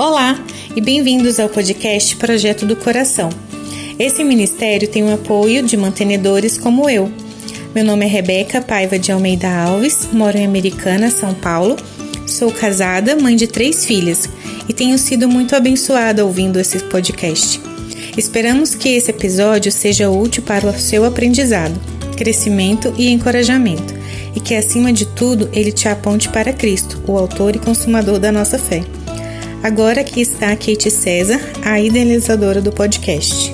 Olá e bem-vindos ao podcast Projeto do Coração. Esse ministério tem o apoio de mantenedores como eu. Meu nome é Rebeca Paiva de Almeida Alves, moro em Americana, São Paulo. Sou casada, mãe de três filhas e tenho sido muito abençoada ouvindo esse podcast. Esperamos que esse episódio seja útil para o seu aprendizado, crescimento e encorajamento, e que acima de tudo ele te aponte para Cristo, o autor e consumador da nossa fé. Agora aqui está a Kate César, a idealizadora do podcast.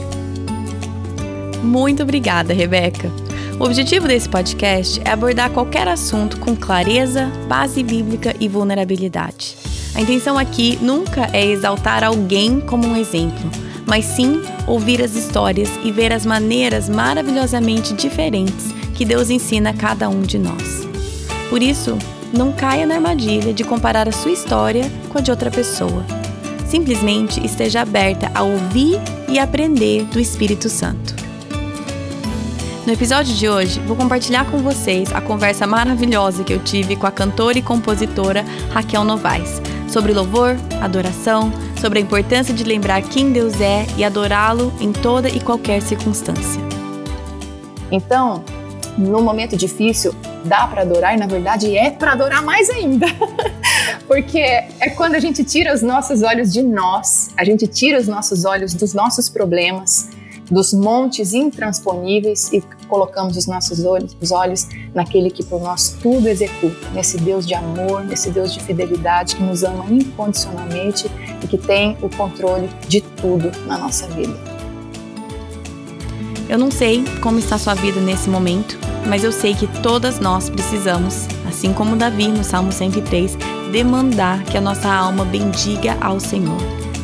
Muito obrigada, Rebeca. O objetivo desse podcast é abordar qualquer assunto com clareza, base bíblica e vulnerabilidade. A intenção aqui nunca é exaltar alguém como um exemplo, mas sim ouvir as histórias e ver as maneiras maravilhosamente diferentes que Deus ensina a cada um de nós. Por isso, não caia na armadilha de comparar a sua história com a de outra pessoa. Simplesmente esteja aberta a ouvir e aprender do Espírito Santo. No episódio de hoje, vou compartilhar com vocês a conversa maravilhosa que eu tive com a cantora e compositora Raquel Novaes sobre louvor, adoração, sobre a importância de lembrar quem Deus é e adorá-lo em toda e qualquer circunstância. Então, no momento difícil, dá para adorar e na verdade é para adorar mais ainda. Porque é quando a gente tira os nossos olhos de nós, a gente tira os nossos olhos dos nossos problemas, dos montes intransponíveis e colocamos os nossos olhos, os olhos naquele que por nós tudo executa, nesse Deus de amor, nesse Deus de fidelidade que nos ama incondicionalmente e que tem o controle de tudo na nossa vida. Eu não sei como está sua vida nesse momento, mas eu sei que todas nós precisamos, assim como Davi no Salmo 103, demandar que a nossa alma bendiga ao Senhor.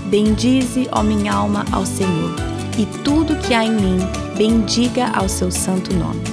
Bendize, ó minha alma, ao Senhor, e tudo que há em mim, bendiga ao seu santo nome.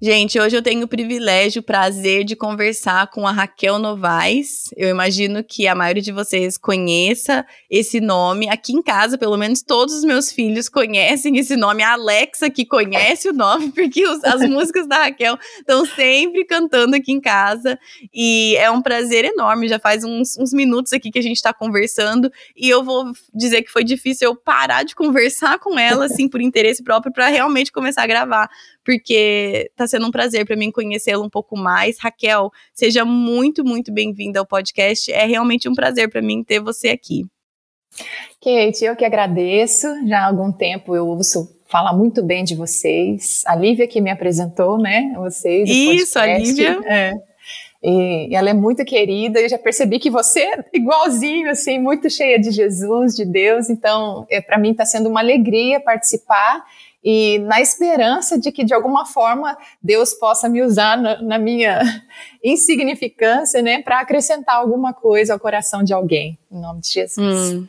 Gente, hoje eu tenho o privilégio, o prazer de conversar com a Raquel Novaes. Eu imagino que a maioria de vocês conheça esse nome. Aqui em casa, pelo menos todos os meus filhos conhecem esse nome. A Alexa que conhece o nome, porque os, as músicas da Raquel estão sempre cantando aqui em casa. E é um prazer enorme. Já faz uns, uns minutos aqui que a gente está conversando. E eu vou dizer que foi difícil eu parar de conversar com ela, assim, por interesse próprio, para realmente começar a gravar porque está sendo um prazer para mim conhecê-la um pouco mais. Raquel, seja muito, muito bem-vinda ao podcast. É realmente um prazer para mim ter você aqui. Kate, eu que agradeço. Já há algum tempo eu ouço falar muito bem de vocês. A Lívia que me apresentou, né? Vocês. Isso, a Lívia. É. E, ela é muito querida, eu já percebi que você é igualzinho, assim, muito cheia de Jesus, de Deus, então, é, para mim está sendo uma alegria participar e na esperança de que de alguma forma Deus possa me usar na, na minha insignificância, né, para acrescentar alguma coisa ao coração de alguém, em nome de Jesus. Hum.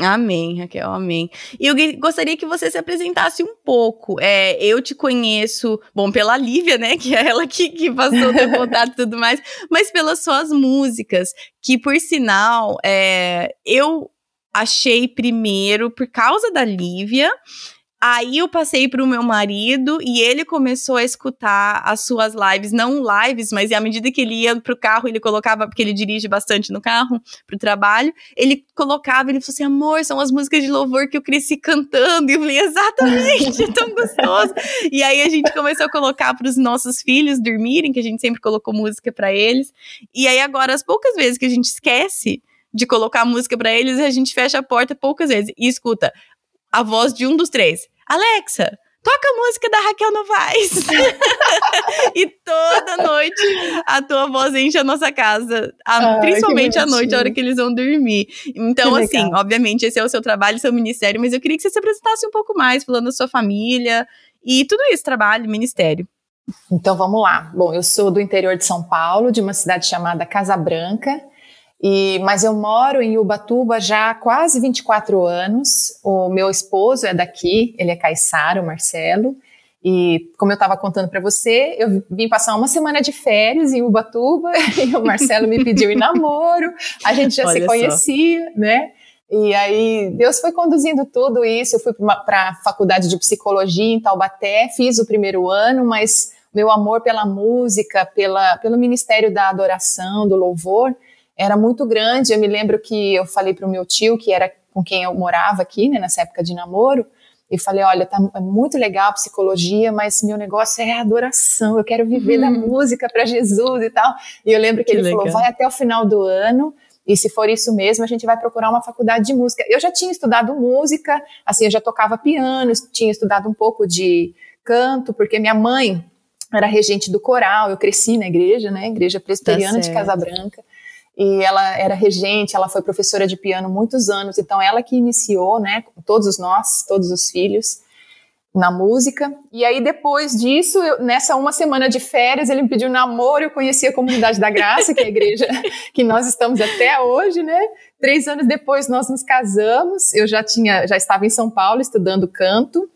Amém, Raquel, amém. E eu gostaria que você se apresentasse um pouco. É, eu te conheço, bom, pela Lívia, né, que é ela que, que passou o teu contato e tudo mais, mas pelas suas músicas, que por sinal, é, eu achei primeiro por causa da Lívia, Aí eu passei para o meu marido e ele começou a escutar as suas lives, não lives, mas à medida que ele ia pro carro, ele colocava, porque ele dirige bastante no carro, pro trabalho, ele colocava, ele falou assim: amor, são as músicas de louvor que eu cresci cantando. E eu falei: exatamente, é tão gostoso. e aí a gente começou a colocar para os nossos filhos dormirem, que a gente sempre colocou música para eles. E aí agora, as poucas vezes que a gente esquece de colocar música para eles, a gente fecha a porta poucas vezes e escuta a voz de um dos três. Alexa, toca a música da Raquel Novaes. e toda noite a tua voz enche a nossa casa. A, principalmente à noite, a hora que eles vão dormir. Então, assim, obviamente, esse é o seu trabalho, seu ministério, mas eu queria que você se apresentasse um pouco mais, falando da sua família e tudo isso, trabalho, ministério. Então vamos lá. Bom, eu sou do interior de São Paulo, de uma cidade chamada Casa Branca. E, mas eu moro em Ubatuba já há quase 24 anos. O meu esposo é daqui, ele é caiçara, o Marcelo. E como eu estava contando para você, eu vim passar uma semana de férias em Ubatuba e o Marcelo me pediu em namoro. A gente já Olha se conhecia, só. né? E aí Deus foi conduzindo tudo isso. Eu fui para a faculdade de psicologia em Taubaté, fiz o primeiro ano, mas meu amor pela música, pela, pelo ministério da adoração, do louvor, era muito grande. Eu me lembro que eu falei para o meu tio, que era com quem eu morava aqui, né, nessa época de namoro, e falei, olha, tá é muito legal a psicologia, mas meu negócio é adoração, eu quero viver hum. da música para Jesus e tal. E eu lembro que, que ele legal. falou, vai até o final do ano, e se for isso mesmo, a gente vai procurar uma faculdade de música. Eu já tinha estudado música, assim, eu já tocava piano, tinha estudado um pouco de canto, porque minha mãe era regente do coral, eu cresci na igreja, né, igreja presbiteriana tá de Casa Branca, e ela era regente, ela foi professora de piano muitos anos, então ela que iniciou, né, todos nós, todos os filhos, na música. E aí, depois disso, eu, nessa uma semana de férias, ele me pediu namoro, eu conheci a Comunidade da Graça, que é a igreja que nós estamos até hoje, né? Três anos depois nós nos casamos, eu já tinha, já estava em São Paulo estudando canto,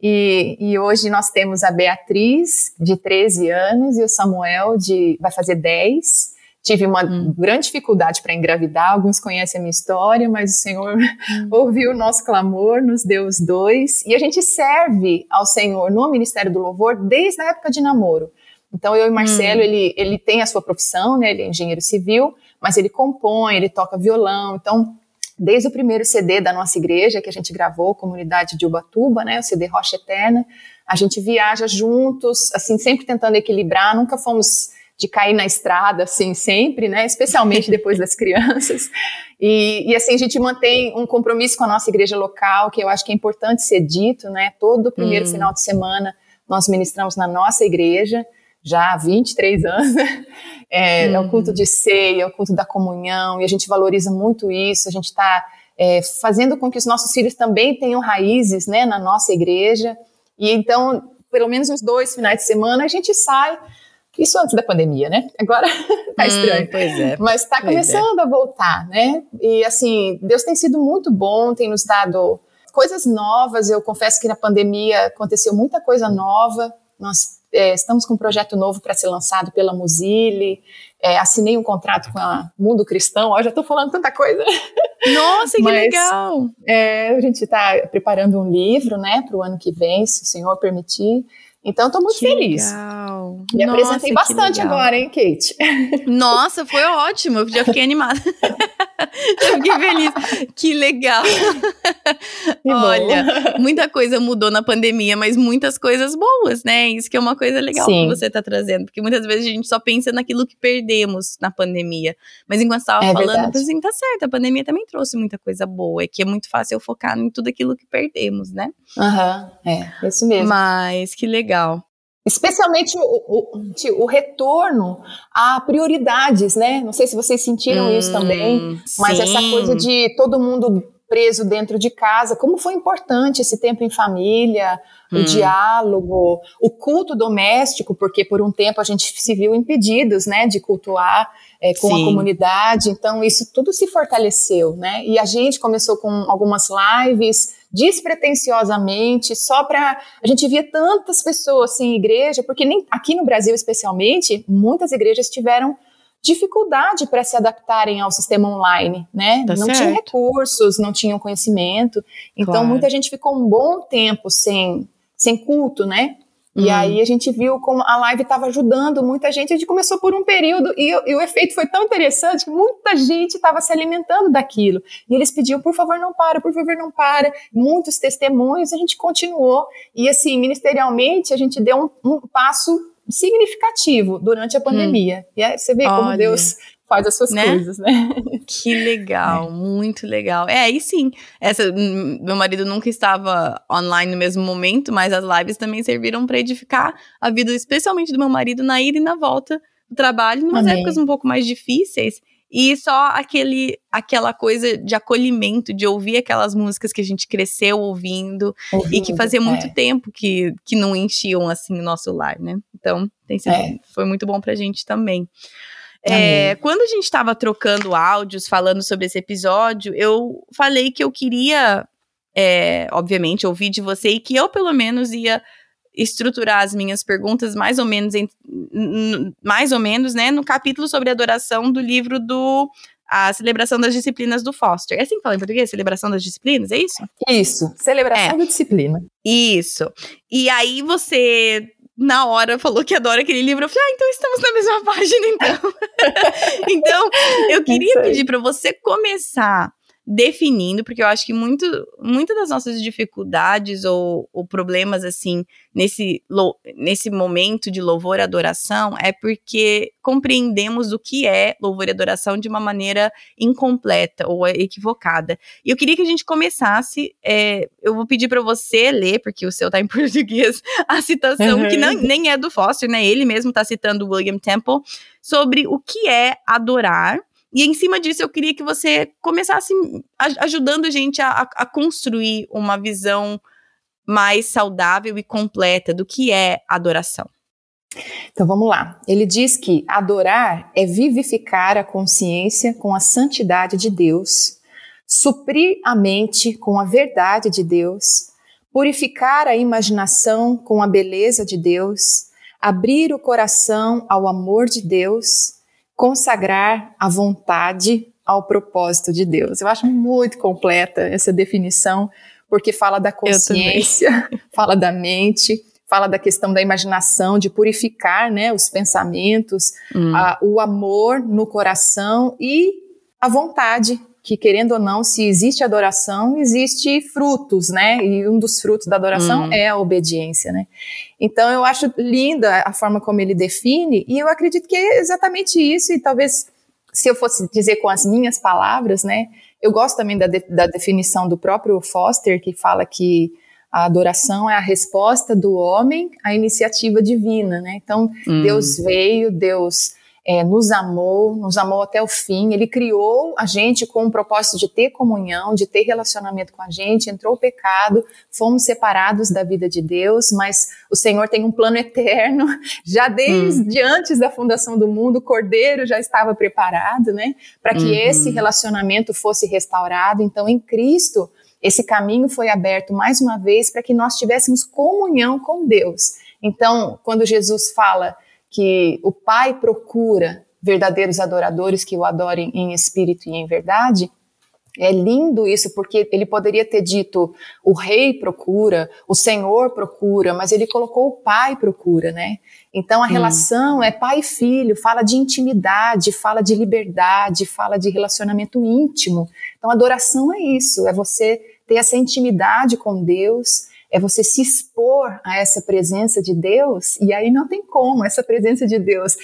e, e hoje nós temos a Beatriz, de 13 anos, e o Samuel, de vai fazer 10. Tive uma hum. grande dificuldade para engravidar, alguns conhecem a minha história, mas o Senhor hum. ouviu o nosso clamor, nos deu os dois, e a gente serve ao Senhor no Ministério do Louvor desde a época de namoro. Então eu e Marcelo, hum. ele, ele tem a sua profissão, né, ele é engenheiro civil, mas ele compõe, ele toca violão, então desde o primeiro CD da nossa igreja que a gente gravou, Comunidade de Ubatuba, né, o CD Rocha Eterna, a gente viaja juntos, assim, sempre tentando equilibrar, nunca fomos de cair na estrada, assim, sempre, né? Especialmente depois das crianças. E, e, assim, a gente mantém um compromisso com a nossa igreja local, que eu acho que é importante ser dito, né? Todo primeiro hum. final de semana nós ministramos na nossa igreja, já há 23 anos. É, hum. é o culto de ceia, é o culto da comunhão, e a gente valoriza muito isso, a gente está é, fazendo com que os nossos filhos também tenham raízes, né, na nossa igreja. E então, pelo menos uns dois finais de semana, a gente sai isso antes da pandemia, né? Agora tá hum, estranho. Hum, pois é. Mas tá é. começando é. a voltar, né? E assim, Deus tem sido muito bom, tem nos dado coisas novas. Eu confesso que na pandemia aconteceu muita coisa nova. Nós é, estamos com um projeto novo para ser lançado pela Mozille. É, assinei um contrato com a Mundo Cristão. Ó, já estou falando tanta coisa. Nossa, que Mas, legal! É, a gente está preparando um livro, né, para o ano que vem, se o Senhor permitir. Então, estou muito que feliz. Legal. Me Nossa, apresentei bastante agora, hein, Kate? Nossa, foi ótimo. Eu já fiquei animada. já fiquei feliz. Que legal. Que Olha, muita coisa mudou na pandemia, mas muitas coisas boas, né? Isso que é uma coisa legal Sim. que você está trazendo. Porque muitas vezes a gente só pensa naquilo que perdemos na pandemia. Mas enquanto você estava é falando, eu pensei, tá certo, a pandemia também trouxe muita coisa boa. É que é muito fácil eu focar em tudo aquilo que perdemos, né? Aham, uhum, é, isso mesmo. Mas que legal legal. Especialmente o, o, o, retorno a prioridades, né? Não sei se vocês sentiram hum, isso também, mas sim. essa coisa de todo mundo preso dentro de casa, como foi importante esse tempo em família, hum. o diálogo, o culto doméstico, porque por um tempo a gente se viu impedidos, né, de cultuar é, com Sim. a comunidade, então isso tudo se fortaleceu, né, e a gente começou com algumas lives, despretensiosamente, só para a gente via tantas pessoas sem igreja, porque nem aqui no Brasil especialmente, muitas igrejas tiveram dificuldade para se adaptarem ao sistema online, né? Tá não certo. tinha recursos, não tinham conhecimento. Então claro. muita gente ficou um bom tempo sem sem culto, né? E hum. aí a gente viu como a live estava ajudando muita gente. A gente começou por um período e, e o efeito foi tão interessante que muita gente estava se alimentando daquilo. E eles pediam, por favor, não para, por favor, não para. Muitos testemunhos, a gente continuou. E assim, ministerialmente, a gente deu um, um passo significativo durante a hum. pandemia. Hum. E aí você vê Olha. como Deus faz as suas né? coisas, né? Que legal, é. muito legal. É, aí sim, essa, meu marido nunca estava online no mesmo momento, mas as lives também serviram para edificar a vida, especialmente do meu marido, na ida e na volta do trabalho, em umas épocas um pouco mais difíceis. E só aquele, aquela coisa de acolhimento, de ouvir aquelas músicas que a gente cresceu ouvindo, ouvindo e que fazia muito é. tempo que, que não enchiam assim o nosso lar, né? Então, tem sido, é. foi muito bom pra gente também. É, quando a gente estava trocando áudios falando sobre esse episódio, eu falei que eu queria, é, obviamente, ouvir de você e que eu, pelo menos, ia estruturar as minhas perguntas mais ou menos, em, mais ou menos, né, no capítulo sobre adoração do livro do a celebração das disciplinas do Foster. É assim que fala em português? Celebração das disciplinas, é isso? Isso, celebração é. da disciplina. Isso. E aí você na hora falou que adora aquele livro. Eu falei, ah, então estamos na mesma página, então. então, eu queria pedir para você começar definindo, porque eu acho que muito, muitas das nossas dificuldades ou, ou problemas, assim, nesse, nesse momento de louvor e adoração, é porque compreendemos o que é louvor e adoração de uma maneira incompleta ou equivocada. E eu queria que a gente começasse, é, eu vou pedir para você ler, porque o seu tá em português, a citação uhum. que não, nem é do Foster, né? Ele mesmo tá citando William Temple, sobre o que é adorar e em cima disso, eu queria que você começasse ajudando a gente a, a construir uma visão mais saudável e completa do que é adoração. Então vamos lá. Ele diz que adorar é vivificar a consciência com a santidade de Deus, suprir a mente com a verdade de Deus, purificar a imaginação com a beleza de Deus, abrir o coração ao amor de Deus consagrar a vontade ao propósito de Deus. Eu acho muito completa essa definição, porque fala da consciência, fala da mente, fala da questão da imaginação, de purificar né, os pensamentos, hum. a, o amor no coração e a vontade que querendo ou não, se existe adoração, existe frutos, né? E um dos frutos da adoração hum. é a obediência, né? Então eu acho linda a forma como ele define e eu acredito que é exatamente isso e talvez se eu fosse dizer com as minhas palavras, né? Eu gosto também da, de, da definição do próprio Foster que fala que a adoração é a resposta do homem à iniciativa divina, né? Então, hum. Deus veio, Deus é, nos amou, nos amou até o fim. Ele criou a gente com o propósito de ter comunhão, de ter relacionamento com a gente. Entrou o pecado, fomos separados da vida de Deus, mas o Senhor tem um plano eterno. Já desde hum. antes da fundação do mundo, o Cordeiro já estava preparado, né, para que uhum. esse relacionamento fosse restaurado. Então, em Cristo, esse caminho foi aberto mais uma vez para que nós tivéssemos comunhão com Deus. Então, quando Jesus fala que o Pai procura verdadeiros adoradores que o adorem em espírito e em verdade. É lindo isso, porque ele poderia ter dito o rei procura, o senhor procura, mas ele colocou o pai procura, né? Então a hum. relação é pai e filho, fala de intimidade, fala de liberdade, fala de relacionamento íntimo. Então adoração é isso, é você ter essa intimidade com Deus, é você se expor a essa presença de Deus, e aí não tem como, essa presença de Deus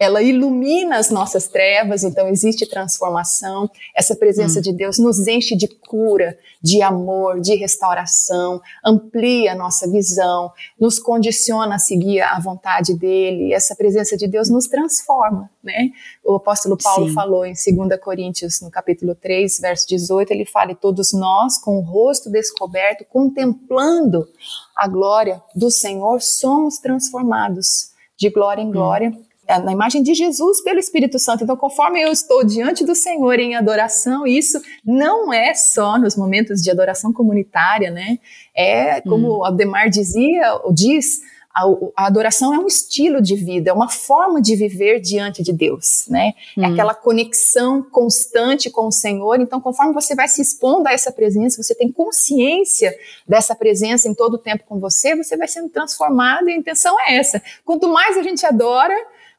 ela ilumina as nossas trevas, então existe transformação. Essa presença hum. de Deus nos enche de cura, de amor, de restauração, amplia a nossa visão, nos condiciona a seguir a vontade dele. Essa presença de Deus nos transforma, né? O apóstolo Paulo Sim. falou em 2 Coríntios, no capítulo 3, verso 18, ele fala: "E todos nós, com o rosto descoberto, contemplando a glória do Senhor, somos transformados de glória em hum. glória." Hum na imagem de Jesus pelo Espírito Santo. Então, conforme eu estou diante do Senhor em adoração, isso não é só nos momentos de adoração comunitária, né? É como hum. o Ademar dizia, ou diz, a, a, adoração é um estilo de vida, é uma forma de viver diante de Deus, né? É hum. É aquela conexão constante com o Senhor. Então, conforme você vai se expondo a essa presença, você tem consciência dessa presença em todo o tempo com você, você vai sendo transformado e a intenção é essa. Quanto mais a gente adora,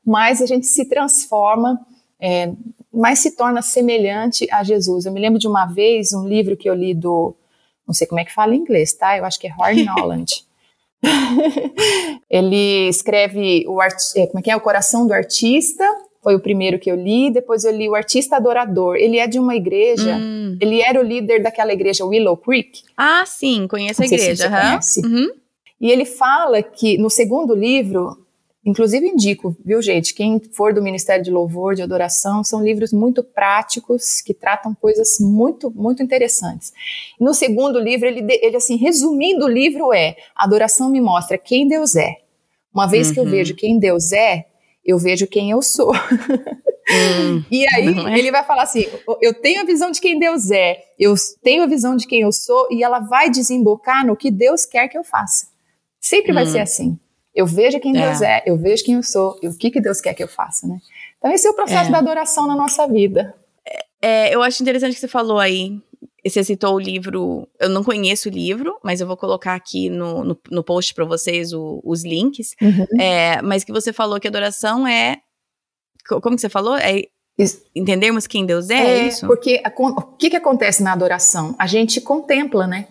mais a gente se transforma, é, mais se torna semelhante a Jesus. Eu me lembro de uma vez, um livro que eu li do, não sei como é que fala em inglês, tá? Eu acho que é Hard Knowledge. ele escreve o art, é, como é que é o coração do artista foi o primeiro que eu li depois eu li o artista adorador ele é de uma igreja hum. ele era o líder daquela igreja Willow Creek ah sim conheço a igreja se uhum. e ele fala que no segundo livro Inclusive indico, viu gente, quem for do Ministério de Louvor, de Adoração, são livros muito práticos que tratam coisas muito, muito interessantes. No segundo livro, ele, ele assim, resumindo o livro é: Adoração me mostra quem Deus é. Uma vez uhum. que eu uhum. vejo quem Deus é, eu vejo quem eu sou. Hum, e aí é? ele vai falar assim: eu tenho a visão de quem Deus é, eu tenho a visão de quem eu sou, e ela vai desembocar no que Deus quer que eu faça. Sempre hum. vai ser assim. Eu vejo quem é. Deus é, eu vejo quem eu sou e o que, que Deus quer que eu faça, né? Então esse é o processo é. da adoração na nossa vida. É, eu acho interessante que você falou aí. você citou o livro, eu não conheço o livro, mas eu vou colocar aqui no, no, no post para vocês o, os links. Uhum. É, mas que você falou que adoração é. Como que você falou? É entendermos quem Deus é, é, é isso? Porque a, o que, que acontece na adoração? A gente contempla, né?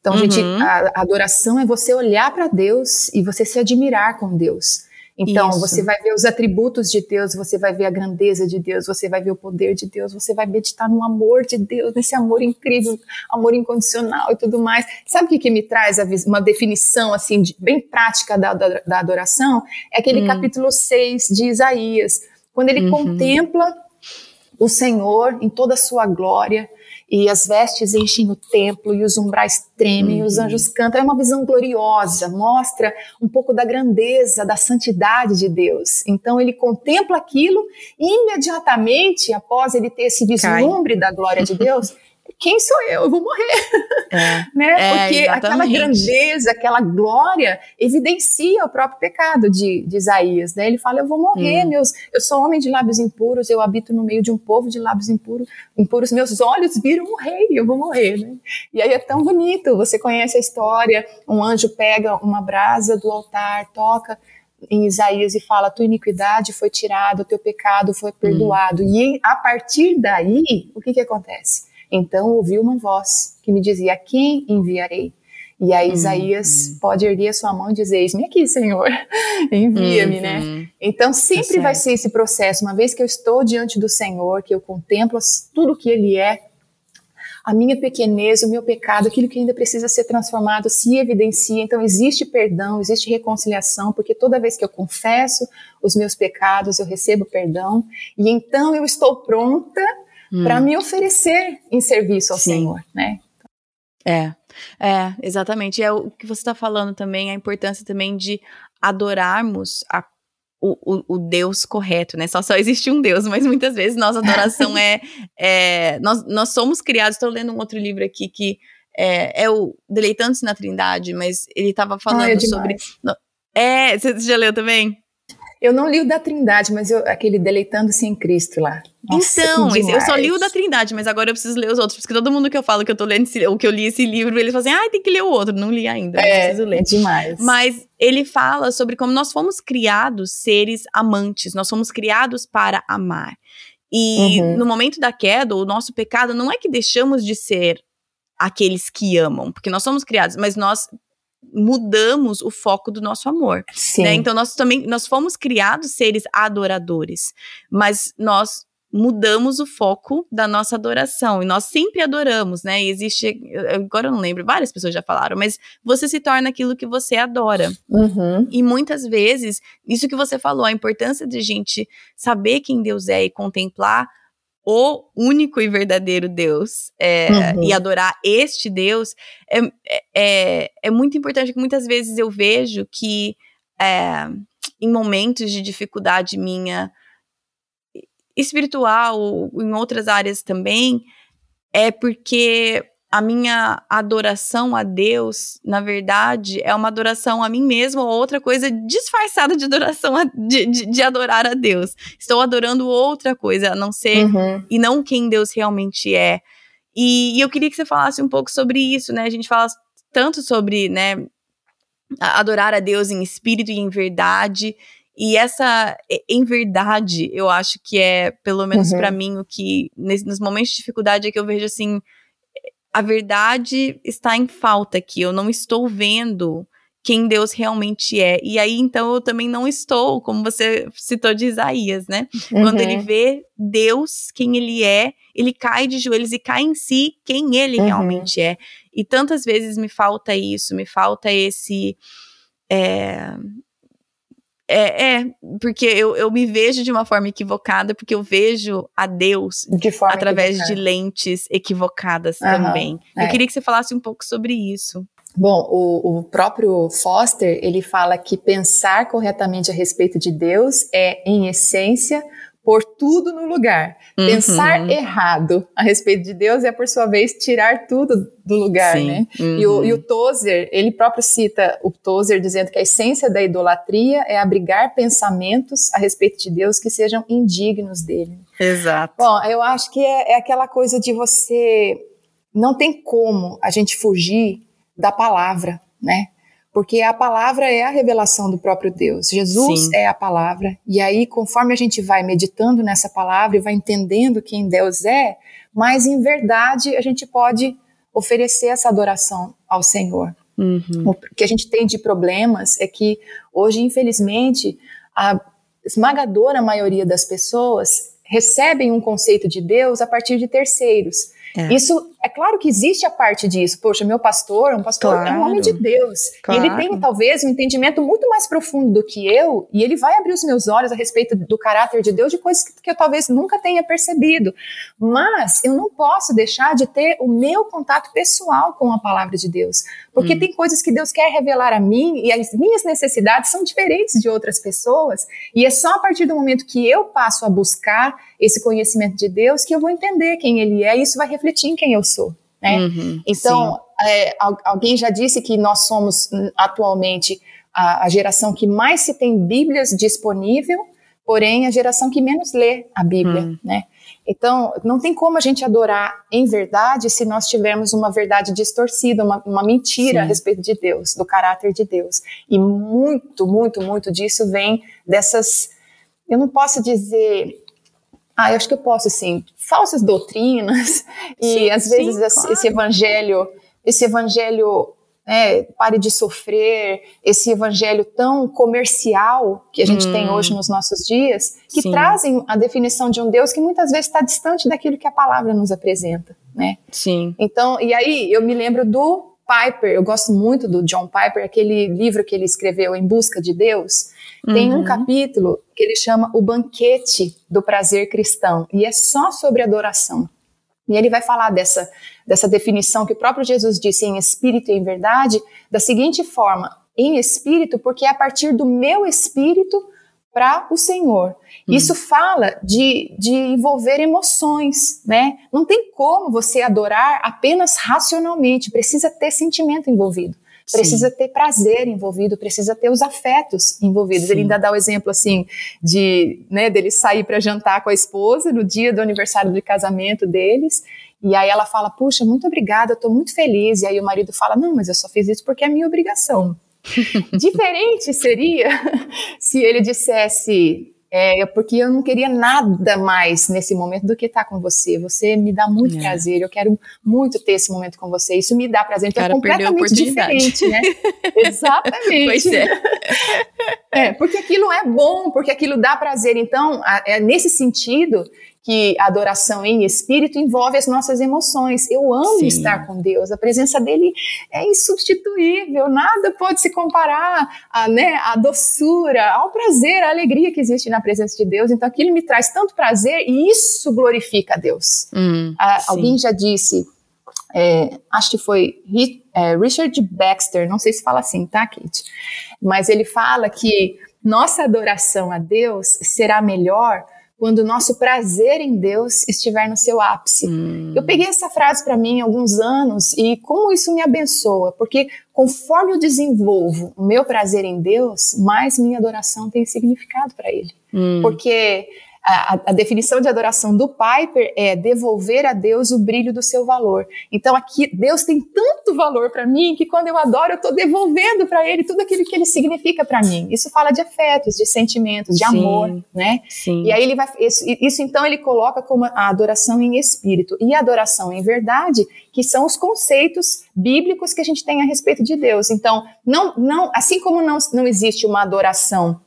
Então, a, gente, uhum. a, a adoração é você olhar para Deus e você se admirar com Deus. Então, Isso. você vai ver os atributos de Deus, você vai ver a grandeza de Deus, você vai ver o poder de Deus, você vai meditar no amor de Deus, nesse amor incrível, amor incondicional e tudo mais. Sabe o que, que me traz uma definição assim de, bem prática da, da, da, adoração? É aquele hum. capítulo 6 de Isaías, quando ele uhum. contempla o Senhor em toda a sua glória, e as vestes enchem o templo e os umbrais tremem, uhum. e os anjos cantam. É uma visão gloriosa, mostra um pouco da grandeza, da santidade de Deus. Então ele contempla aquilo e imediatamente após ele ter esse vislumbre Cai. da glória de Deus, quem sou eu? Eu vou morrer. É, né? É, Porque aquela grandeza, aquela glória evidencia o próprio pecado de, de Isaías. Né? Ele fala: Eu vou morrer, hum. meus, eu sou homem de lábios impuros, eu habito no meio de um povo de lábios impuros, impuros meus olhos viram um rei, eu vou morrer. Né? E aí é tão bonito. Você conhece a história: um anjo pega uma brasa do altar, toca em Isaías e fala: tua iniquidade foi tirada, o teu pecado foi perdoado. Hum. E a partir daí, o que, que acontece? Então ouvi uma voz que me dizia: Quem enviarei? E aí uhum. Isaías pode erguer a sua mão e dizer: Eis-me aqui, Senhor, envia-me, uhum. né? Então sempre tá vai ser esse processo. Uma vez que eu estou diante do Senhor, que eu contemplo tudo que Ele é, a minha pequenez, o meu pecado, aquilo que ainda precisa ser transformado, se evidencia. Então existe perdão, existe reconciliação, porque toda vez que eu confesso os meus pecados, eu recebo perdão. E então eu estou pronta hum. para me oferecer em serviço ao Sim. Senhor, né? É, é, exatamente. É o que você está falando também, a importância também de adorarmos a, o, o, o, Deus correto, né? Só, só existe um Deus, mas muitas vezes nossa adoração é, é. nós, nós somos criados. Estou lendo um outro livro aqui que é, é o Deleitando-se na Trindade, mas ele estava falando ah, é sobre. É, você já leu também? Eu não li o da Trindade, mas eu, aquele Deleitando-se em Cristo lá. Nossa, então, eu só li o da Trindade, mas agora eu preciso ler os outros, porque todo mundo que eu falo que eu tô lendo esse, ou que eu li esse livro, eles falam assim, ah, tem que ler o outro, não li ainda, é, preciso ler. É demais. Mas ele fala sobre como nós fomos criados seres amantes, nós fomos criados para amar. E uhum. no momento da queda, o nosso pecado não é que deixamos de ser aqueles que amam, porque nós somos criados, mas nós mudamos o foco do nosso amor. Né? Então nós também nós fomos criados seres adoradores, mas nós mudamos o foco da nossa adoração e nós sempre adoramos, né? E existe agora eu não lembro, várias pessoas já falaram, mas você se torna aquilo que você adora. Uhum. E muitas vezes isso que você falou, a importância de a gente saber quem Deus é e contemplar o único e verdadeiro Deus é, uhum. e adorar este Deus é, é, é muito importante. Que muitas vezes eu vejo que é, em momentos de dificuldade minha espiritual, em outras áreas também, é porque a minha adoração a Deus, na verdade, é uma adoração a mim mesmo ou outra coisa disfarçada de adoração a, de, de, de, adorar a Deus. Estou adorando outra coisa, a não ser uhum. e não quem Deus realmente é. E, e, eu queria que você falasse um pouco sobre isso, né? A gente fala tanto sobre, né, adorar a Deus em espírito e em verdade. E essa, em verdade, eu acho que é, pelo menos uhum. para mim, o que, nesse, nos momentos de dificuldade, é que eu vejo assim a verdade está em falta aqui. Eu não estou vendo quem Deus realmente é. E aí, então, eu também não estou, como você citou de Isaías, né? Uhum. Quando ele uhum. vê Deus, quem ele é, ele cai de joelhos e cai em si quem ele uhum. realmente é. E tantas vezes me falta isso, me falta esse. É, é, é, porque eu, eu me vejo de uma forma equivocada, porque eu vejo a Deus de através equivocada. de lentes equivocadas também. É. Eu queria que você falasse um pouco sobre isso. Bom, o, o, próprio Foster, ele fala que pensar corretamente a respeito de Deus é, em essência, pôr tudo no lugar. Uhum. Pensar errado a respeito de Deus é, por sua vez, tirar tudo do lugar, Sim. né? Uhum. E, o, e o uhum. Tozer, ele próprio cita o Tozer dizendo que a essência da idolatria é abrigar pensamentos a respeito de Deus que sejam indignos dele. Exato. Bom, eu acho que é, é aquela coisa de você não tem como a gente fugir da palavra, né? Porque a palavra é a revelação do próprio Deus. Jesus Sim. é a palavra. E aí, conforme a gente vai meditando nessa palavra e vai entendendo quem Deus é, mais em verdade a gente pode oferecer essa adoração ao Senhor. Uhum. O que a gente tem de problemas é que hoje, infelizmente, a esmagadora maioria das pessoas recebem um conceito de Deus a partir de terceiros. É. Isso, é claro que existe a parte disso. Poxa, meu pastor, um pastor claro. é um homem de Deus. Claro. E ele tem, talvez, um entendimento muito mais profundo do que eu, e ele vai abrir os meus olhos a respeito do caráter de Deus, de coisas que, que eu talvez nunca tenha percebido. Mas eu não posso deixar de ter o meu contato pessoal com a palavra de Deus. Porque hum. tem coisas que Deus quer revelar a mim, e as minhas necessidades são diferentes de outras pessoas, e é só a partir do momento que eu passo a buscar esse conhecimento de Deus que eu vou entender quem Ele é, e isso vai refletir em quem eu sou. Né? Uhum, então, é, alguém já disse que nós somos hum, atualmente a, a, geração que mais se tem Bíblias disponível, porém a geração que menos lê a Bíblia, uhum. né? Então, não tem como a gente adorar em verdade se nós tivermos uma verdade distorcida, uma, uma mentira Sim. a respeito de Deus, do caráter de Deus. E muito, muito, muito disso vem dessas. Eu não posso dizer ah, eu acho que eu posso, assim, falsas doutrinas e sim, às vezes sim, esse, claro. esse, evangelho, esse evangelho é, pare de sofrer, esse evangelho tão comercial que a gente hum, tem hoje nos nossos dias, que sim. trazem a definição de um Deus que muitas vezes está distante daquilo que a palavra nos apresenta, né? Sim. Então, e aí eu me lembro do Piper, eu gosto muito do John Piper, aquele livro que ele escreveu Em Busca de Deus, tem uhum. um capítulo que ele chama O Banquete do Prazer Cristão, e é só sobre adoração. E ele vai falar dessa, dessa definição que o próprio Jesus disse em espírito e em verdade, da seguinte forma: em espírito, porque é a partir do meu espírito para o Senhor. Hum. Isso fala de, de envolver emoções, né? Não tem como você adorar apenas racionalmente, precisa ter sentimento envolvido. Precisa Sim. ter prazer envolvido, precisa ter os afetos envolvidos. Sim. Ele ainda dá o exemplo assim de, né, dele sair para jantar com a esposa no dia do aniversário de casamento deles. E aí ela fala: "Puxa, muito obrigada, eu estou muito feliz". E aí o marido fala: "Não, mas eu só fiz isso porque é minha obrigação". Diferente seria se ele dissesse: é, porque eu não queria nada mais nesse momento do que estar com você. Você me dá muito é. prazer, eu quero muito ter esse momento com você. Isso me dá prazer. Então é completamente diferente, né? Exatamente. Pois é. é. Porque aquilo é bom, porque aquilo dá prazer. Então, é nesse sentido que a adoração em espírito envolve as nossas emoções. Eu amo Sim. estar com Deus, a presença dele é insubstituível, nada pode se comparar a, né, a doçura, ao prazer, à alegria que existe na presença de Deus. Então aquilo me traz tanto prazer e isso glorifica a Deus. Hum, ah, alguém já disse, é, acho que foi é, Richard Baxter, não sei se fala assim, tá, Kate? Mas ele fala que nossa adoração a Deus será melhor quando o nosso prazer em Deus estiver no seu ápice. Hum. Eu peguei essa frase para mim há alguns anos e como isso me abençoa, porque conforme eu desenvolvo o meu prazer em Deus, mais minha adoração tem significado para Ele. Hum. Porque a, a, definição de adoração do Piper é devolver a Deus o brilho do seu valor. Então aqui Deus tem tanto valor para mim que quando eu adoro eu estou devolvendo para Ele tudo aquilo que Ele significa para mim. Isso fala de afetos, de sentimentos, de Sim. amor, né? Sim. E aí ele vai isso, isso então ele coloca como a adoração em espírito e a adoração em verdade, que são os conceitos bíblicos que a gente tem a respeito de Deus. Então não não assim como não não existe uma adoração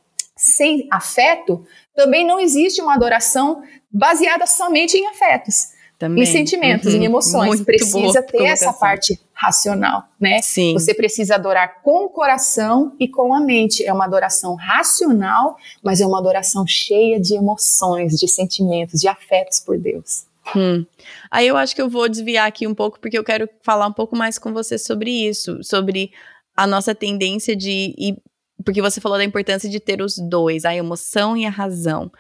sem afeto, também não existe uma adoração baseada somente em afetos. Também. Em sentimentos, uhum. em emoções. Precisa ter essa parte racional, né? Sim. Você precisa adorar com o coração e com a mente. É uma adoração racional, mas é uma adoração cheia de emoções, de sentimentos, de afetos por Deus. Hum. Aí eu acho que eu vou desviar aqui um pouco, porque eu quero falar um pouco mais com você sobre isso, sobre a nossa tendência de ir porque você falou da importância de ter os dois, a emoção e a razão.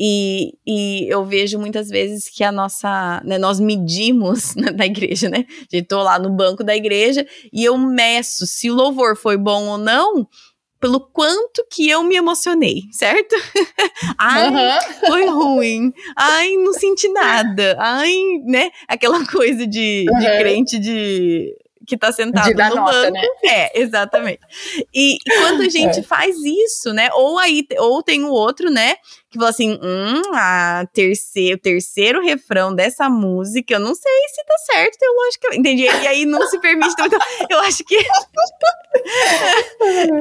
E, e eu vejo muitas vezes que a nossa, né, nós medimos na, na igreja, né? Eu tô lá no banco da igreja e eu meço se o louvor foi bom ou não pelo quanto que eu me emocionei, certo? Ai, uhum. foi ruim. Ai, não senti nada. Ai, né? Aquela coisa de, uhum. de crente de que tá sentado no nota, banco. Né? É, exatamente. E, e quando a gente é. faz isso, né? Ou aí, ou tem o outro, né? Que falou assim: hum, a terceiro, o terceiro refrão dessa música, eu não sei se tá certo teologicamente. Entendi. E aí não se permite. Então, eu acho que.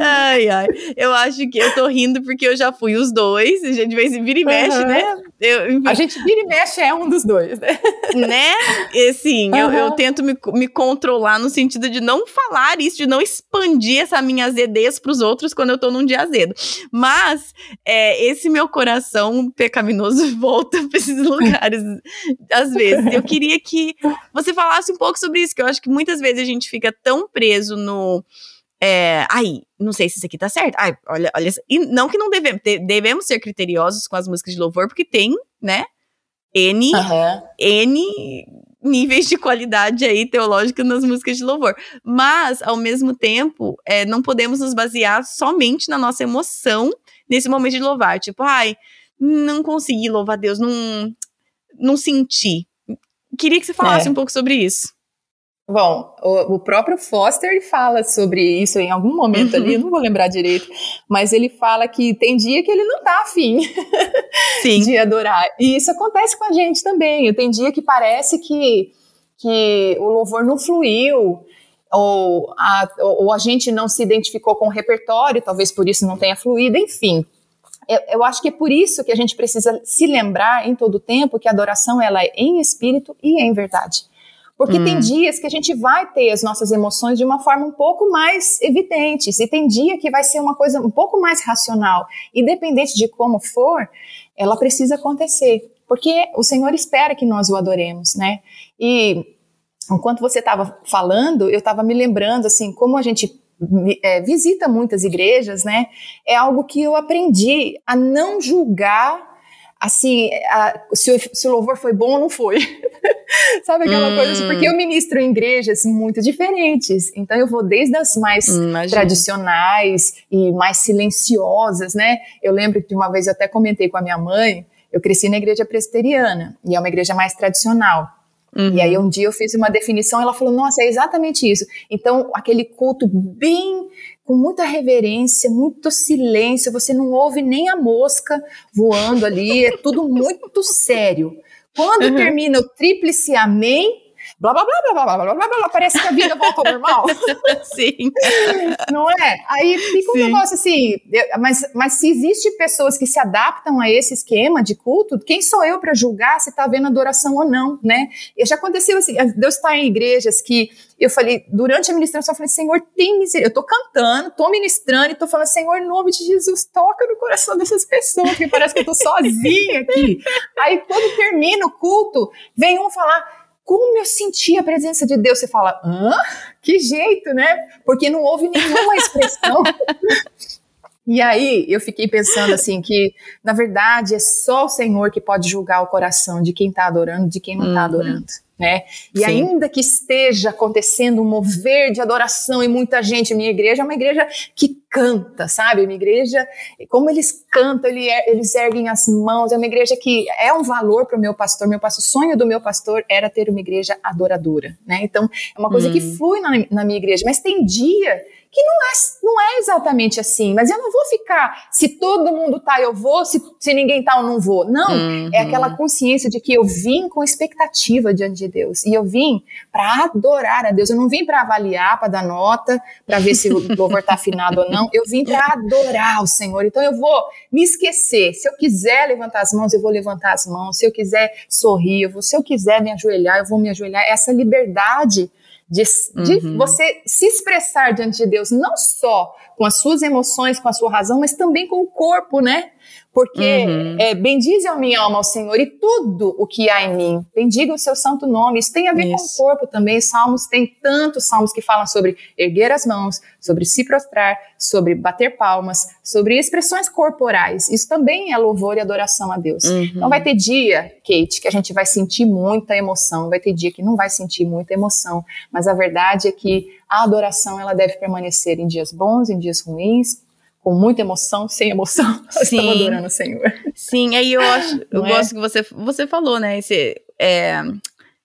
ai, ai. Eu acho que eu tô rindo porque eu já fui os dois. A gente vez vira e mexe, uhum. né? Eu, a gente vira e mexe é um dos dois, né? Né? E, assim, uhum. eu, eu tento me, me controlar no sentido de não falar isso, de não expandir essa minha azedez pros outros quando eu tô num dia azedo. Mas, é, esse meu coração coração pecaminoso volta para esses lugares às vezes. Eu queria que você falasse um pouco sobre isso, que eu acho que muitas vezes a gente fica tão preso no é, aí, não sei se isso aqui tá certo. Ai, olha, olha. E não que não devemos, devemos ser criteriosos com as músicas de louvor, porque tem, né? N, uhum. N níveis de qualidade aí teológica nas músicas de louvor. Mas, ao mesmo tempo, é, não podemos nos basear somente na nossa emoção nesse momento de louvar. Tipo, ai, não consegui louvar Deus, não, não senti. Queria que você falasse é. um pouco sobre isso. Bom, o, o, próprio Foster fala sobre isso em algum momento uhum. ali, eu não vou lembrar direito, mas ele fala que tem dia que ele não tá afim de adorar. E isso acontece com a gente também. Tem dia que parece que, que o louvor não fluiu, ou a, ou a gente não se identificou com o repertório, talvez por isso não tenha fluído, enfim. Eu, eu acho que é por isso que a gente precisa se lembrar em todo tempo que a adoração ela é em espírito e em verdade. Porque hum. tem dias que a gente vai ter as nossas emoções de uma forma um pouco mais evidentes, e tem dia que vai ser uma coisa um pouco mais racional. Independente de como for, ela precisa acontecer. Porque o Senhor espera que nós o adoremos, né? E enquanto você estava falando, eu estava me lembrando, assim, como a gente é, visita muitas igrejas, né? É algo que eu aprendi a não julgar, assim, a, se, o, se, o, louvor foi bom ou não foi. Sabe aquela hum. coisa? Assim, porque eu ministro em igrejas muito diferentes. Então eu vou desde as mais hum, tradicionais e mais silenciosas, né? Eu lembro que uma vez eu até comentei com a minha mãe, eu cresci na igreja presbiteriana, e é uma igreja mais tradicional. Uhum. E aí um dia eu fiz uma definição, ela falou: "Nossa, é exatamente isso". Então, aquele culto bem com muita reverência, muito silêncio, você não ouve nem a mosca voando ali, é tudo muito sério. Quando uhum. termina o tríplice amém, blá blá blá blá blá blá blá blá, parece que a vida volta ao normal. Sim. Não é? Aí fica um Sim. negócio assim, mas, mas se existe pessoas que se adaptam a esse esquema de culto, quem sou eu para julgar se está havendo adoração ou não, né? E já aconteceu assim, Deus está em igrejas que eu falei, durante a ministração, eu falei, Senhor, tem misericórdia. Eu tô cantando, tô ministrando e tô falando, Senhor, em nome de Jesus, toca no coração dessas pessoas, que parece que eu tô sozinha aqui. Aí, quando termina o culto, vem um falar, como eu senti a presença de Deus? Você fala, hã? Que jeito, né? Porque não houve nenhuma expressão. e aí eu fiquei pensando assim que, na verdade, é só o Senhor que pode julgar o coração de quem está adorando, de quem não está uhum. adorando né? E Sim. ainda que esteja acontecendo um mover de adoração em muita gente, minha igreja é uma igreja que canta, sabe? Minha igreja, como eles cantam, er, eles erguem as mãos, é uma igreja que é um valor para o meu pastor. Meu pastor, o sonho do meu pastor era ter uma igreja adoradora, né? Então, é uma coisa hum. que flui na, na minha igreja, mas tem dia que não é, não é exatamente assim, mas eu não vou ficar, se todo mundo tá, eu vou, se, se ninguém tá, eu não vou. Não, uhum. é aquela consciência de que eu vim com expectativa diante de Deus, e eu vim para adorar a Deus, eu não vim para avaliar, para dar nota, para ver se o louvor tá afinado ou não, eu vim para adorar o Senhor, então eu vou me esquecer, se eu quiser levantar as mãos, eu vou levantar as mãos, se eu quiser sorrir, eu vou, se eu quiser me ajoelhar, eu vou me ajoelhar, essa liberdade de, de uhum. você se expressar diante de Deus, não só com as suas emoções, com a sua razão, mas também com o corpo, né? Porque uhum. é, bendize a minha alma ao Senhor e tudo o que há em mim. Bendiga o seu santo nome. Isso tem a ver Isso. com o corpo também. Salmos tem tantos salmos que falam sobre erguer as mãos, sobre se prostrar, sobre bater palmas, sobre expressões corporais. Isso também é louvor e adoração a Deus. Uhum. Então vai ter dia, Kate, que a gente vai sentir muita emoção, vai ter dia que não vai sentir muita emoção, mas a verdade é que a adoração ela deve permanecer em dias bons, em dias ruins, com muita emoção, sem emoção, nós estamos adorando o Senhor. Sim, aí eu acho, eu é? gosto que você, você falou, né? Esse, é,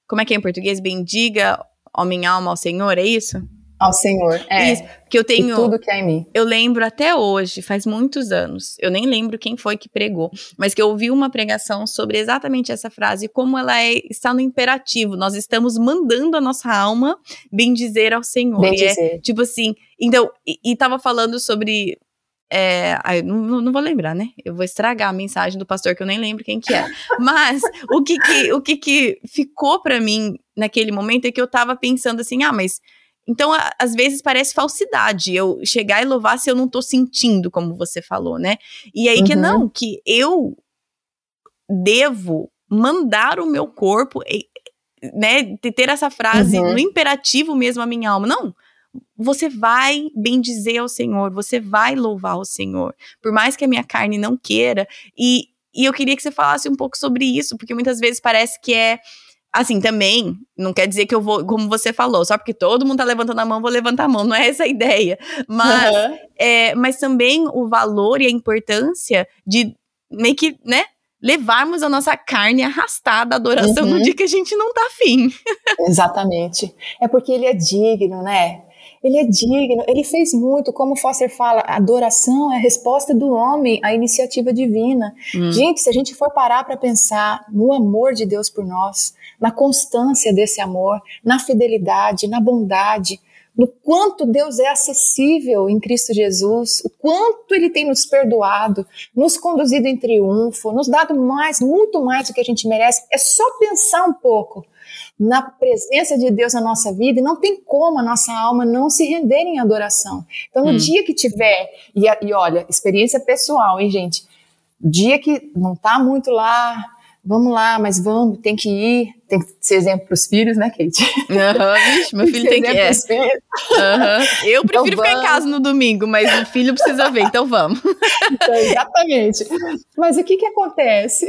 como é que é em português? Bendiga, ó minha alma, ao Senhor, é isso? Ao Senhor, é. Isso, que eu tenho. E tudo que há em mim. Eu lembro até hoje, faz muitos anos. Eu nem lembro quem foi que pregou, mas que eu ouvi uma pregação sobre exatamente essa frase, como ela é, está no imperativo. Nós estamos mandando a nossa alma bendizer ao Senhor. Bendizer. E é, tipo assim. Então, e, e tava falando sobre é, não, não, vou lembrar, né? Eu vou estragar a mensagem do pastor que eu nem lembro quem que é. Mas o que que, o que, que ficou para mim naquele momento é que eu tava pensando assim, ah, mas então, a, às vezes parece falsidade eu chegar e louvar se eu não tô sentindo, como você falou, né? E aí uhum. que não, que eu devo mandar o meu corpo, né? Ter essa frase uhum. no imperativo mesmo a minha alma. Não, você vai bendizer ao Senhor, você vai louvar o Senhor, por mais que a minha carne não queira. E, e eu queria que você falasse um pouco sobre isso, porque muitas vezes parece que é Assim, também, não quer dizer que eu vou, como você falou, só porque todo mundo tá levantando a mão, vou levantar a mão. Não é essa a ideia. Mas, uhum. é, mas também o valor e a importância de meio que, né? Levarmos a nossa carne arrastada à adoração uhum. no dia que a gente não tá afim. Exatamente. É porque ele é digno, né? Ele é digno, ele fez muito, como Foster fala, a adoração é a resposta do homem à iniciativa divina. Hum. Gente, se a gente for parar para pensar no amor de Deus por nós, na constância desse amor, na fidelidade, na bondade, no quanto Deus é acessível em Cristo Jesus, o quanto Ele tem nos perdoado, nos conduzido em triunfo, nos dado mais, muito mais do que a gente merece. É só pensar um pouco na presença de Deus na nossa vida e não tem como a nossa alma não se render em adoração. Então, no hum. dia que tiver, e, e olha, experiência pessoal, hein, gente? Dia que não tá muito lá, vamos lá, mas vamos, tem que ir, tem que ser exemplo para os filhos, né, Kate? Uhum, vixe, meu filho tem que, é. Uhum. Eu então prefiro então, ficar em casa no domingo, mas o filho precisa ver, então vamos. Então, exatamente. Mas o que que acontece?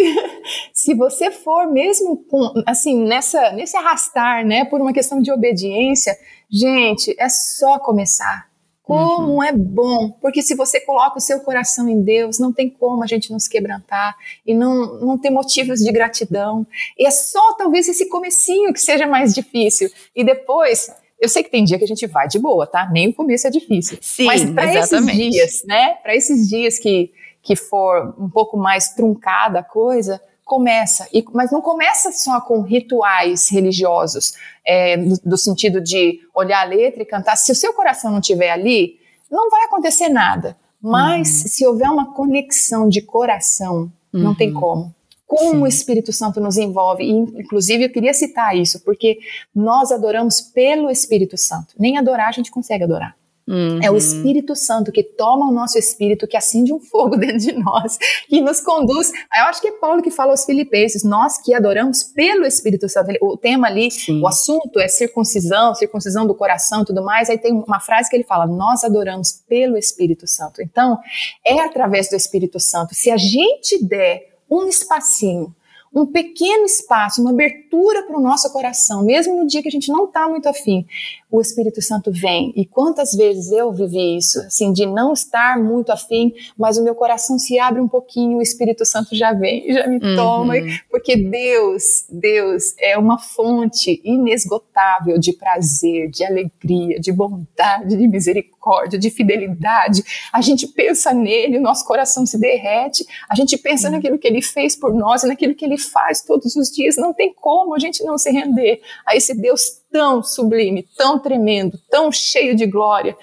Se você for mesmo assim, nessa, nesse arrastar, né, por uma questão de obediência, gente, é só começar como uhum. é bom, porque se você coloca o seu coração em Deus, não tem como a gente nos quebrantar e não, não ter motivos de gratidão. E é só talvez esse comecinho que seja mais difícil. E depois, eu sei que tem dia que a gente vai de boa, tá? Nem o começo é difícil. Sim, Mas para esses dias, né? Para esses dias que, que for um pouco mais truncada a coisa, começa, e, mas não começa só com rituais religiosos, é, do, do, sentido de olhar a letra e cantar. Se o seu coração não estiver ali, não vai acontecer nada. Mas uhum. se houver uma conexão de coração, uhum. não tem uhum. como. Como Sim. o Espírito Santo nos envolve, e, inclusive eu queria citar isso, porque nós adoramos pelo Espírito Santo. Nem adorar a gente consegue adorar. Uhum. É o Espírito Santo que toma o nosso espírito, que acende um fogo dentro de nós, que nos conduz. Eu acho que é Paulo que fala aos Filipenses, nós que adoramos pelo Espírito Santo. O tema ali, Sim. o assunto é circuncisão, circuncisão do coração e tudo mais. Aí tem uma frase que ele fala: Nós adoramos pelo Espírito Santo. Então, é através do Espírito Santo. Se a gente der um espacinho um pequeno espaço, uma abertura para o nosso coração, mesmo no dia que a gente não está muito afim, o Espírito Santo vem. E quantas vezes eu vivi isso, assim, de não estar muito afim, mas o meu coração se abre um pouquinho, o Espírito Santo já vem, já me uhum. toma, porque Deus, Deus é uma fonte inesgotável de prazer, de alegria, de bondade, de misericórdia, de fidelidade. A gente pensa nele, o nosso coração se derrete, a gente pensa naquilo que ele fez por nós e naquilo que ele faz todos os dias. Não tem como a gente não se render a esse Deus tão sublime, tão tremendo, tão cheio de glória,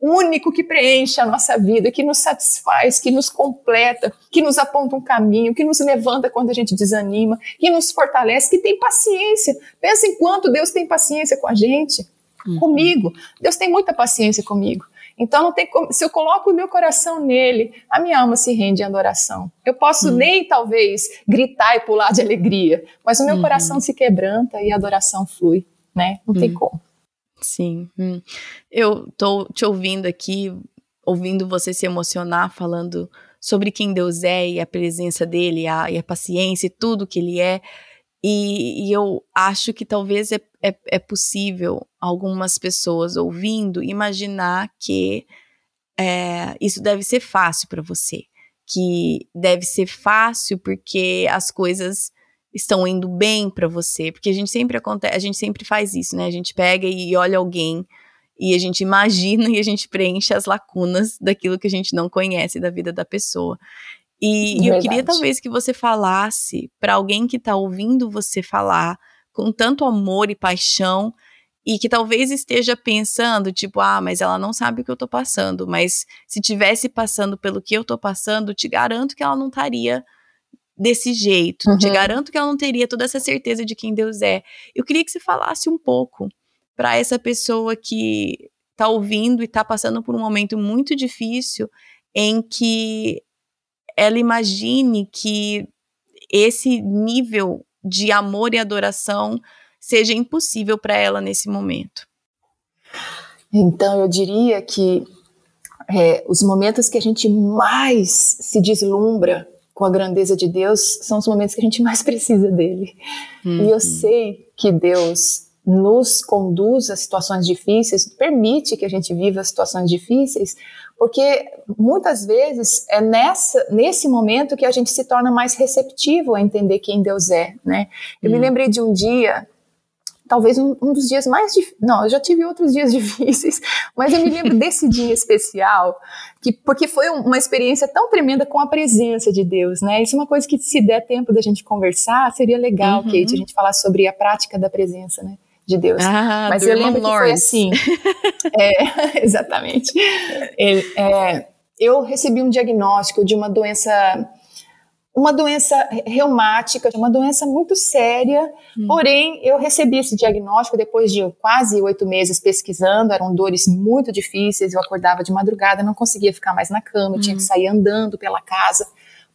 único que preenche a nossa vida, que nos satisfaz, que nos completa, que nos aponta um caminho, que nos levanta quando a gente desanima, que nos fortalece, que tem paciência. Pensa em quanto Deus tem paciência com a gente, uhum. comigo. Deus tem muita paciência comigo. Então não tem como, se eu coloco o meu coração nele, a minha alma se rende em adoração. Eu posso uhum. nem talvez gritar e pular de alegria, mas o meu uhum. coração se quebranta e a adoração flui, né? Não tem uhum. como. Sim. Hum. Eu tô te ouvindo aqui, ouvindo você se emocionar, falando sobre quem Deus é e a presença dele, e a, e a paciência e tudo que ele é. E, e eu acho que talvez é, é, é, possível algumas pessoas ouvindo imaginar que é, isso deve ser fácil para você. Que deve ser fácil porque as coisas estão indo bem para você, porque a gente sempre acontece, a gente sempre faz isso, né? A gente pega e olha alguém e a gente imagina e a gente preenche as lacunas daquilo que a gente não conhece da vida da pessoa. E, e eu queria talvez que você falasse para alguém que está ouvindo você falar com tanto amor e paixão e que talvez esteja pensando, tipo, ah, mas ela não sabe o que eu tô passando, mas se tivesse passando pelo que eu tô passando, te garanto que ela não estaria desse jeito. Uhum. Te garanto que ela não teria toda essa certeza de quem Deus é. Eu queria que você falasse um pouco para essa pessoa que está ouvindo e está passando por um momento muito difícil em que ela imagine que esse nível de amor e adoração seja impossível para ela nesse momento. Então, eu diria que é, os momentos que a gente mais se deslumbra com a grandeza de Deus são os momentos que a gente mais precisa dele. Uhum. E eu uhum. sei que Deus nos conduz a situações difíceis, permite que a gente viva situações difíceis, porque muitas vezes é nessa, nesse momento que a gente se torna mais receptivo a entender quem Deus é, né? Eu me hum. lembrei de um dia talvez um, um, dos dias mais difíceis. Não, eu já tive outros dias difíceis, mas eu me lembro desse dia especial, que, porque foi uma experiência tão tremenda com a presença de Deus, né? Isso é uma coisa que, se der tempo da gente conversar, seria legal, uhum. Kate, a gente falar sobre a prática da presença, né? De Deus. Ah, mas eu lembro Lawrence. que foi assim. é, exatamente. É, é, eu recebi um diagnóstico de uma doença uma doença reumática, uma doença muito séria. Hum. Porém, eu recebi esse diagnóstico depois de quase oito meses pesquisando. Eram dores muito difíceis. Eu acordava de madrugada, não conseguia ficar mais na cama, hum. tinha que hum. sair andando pela casa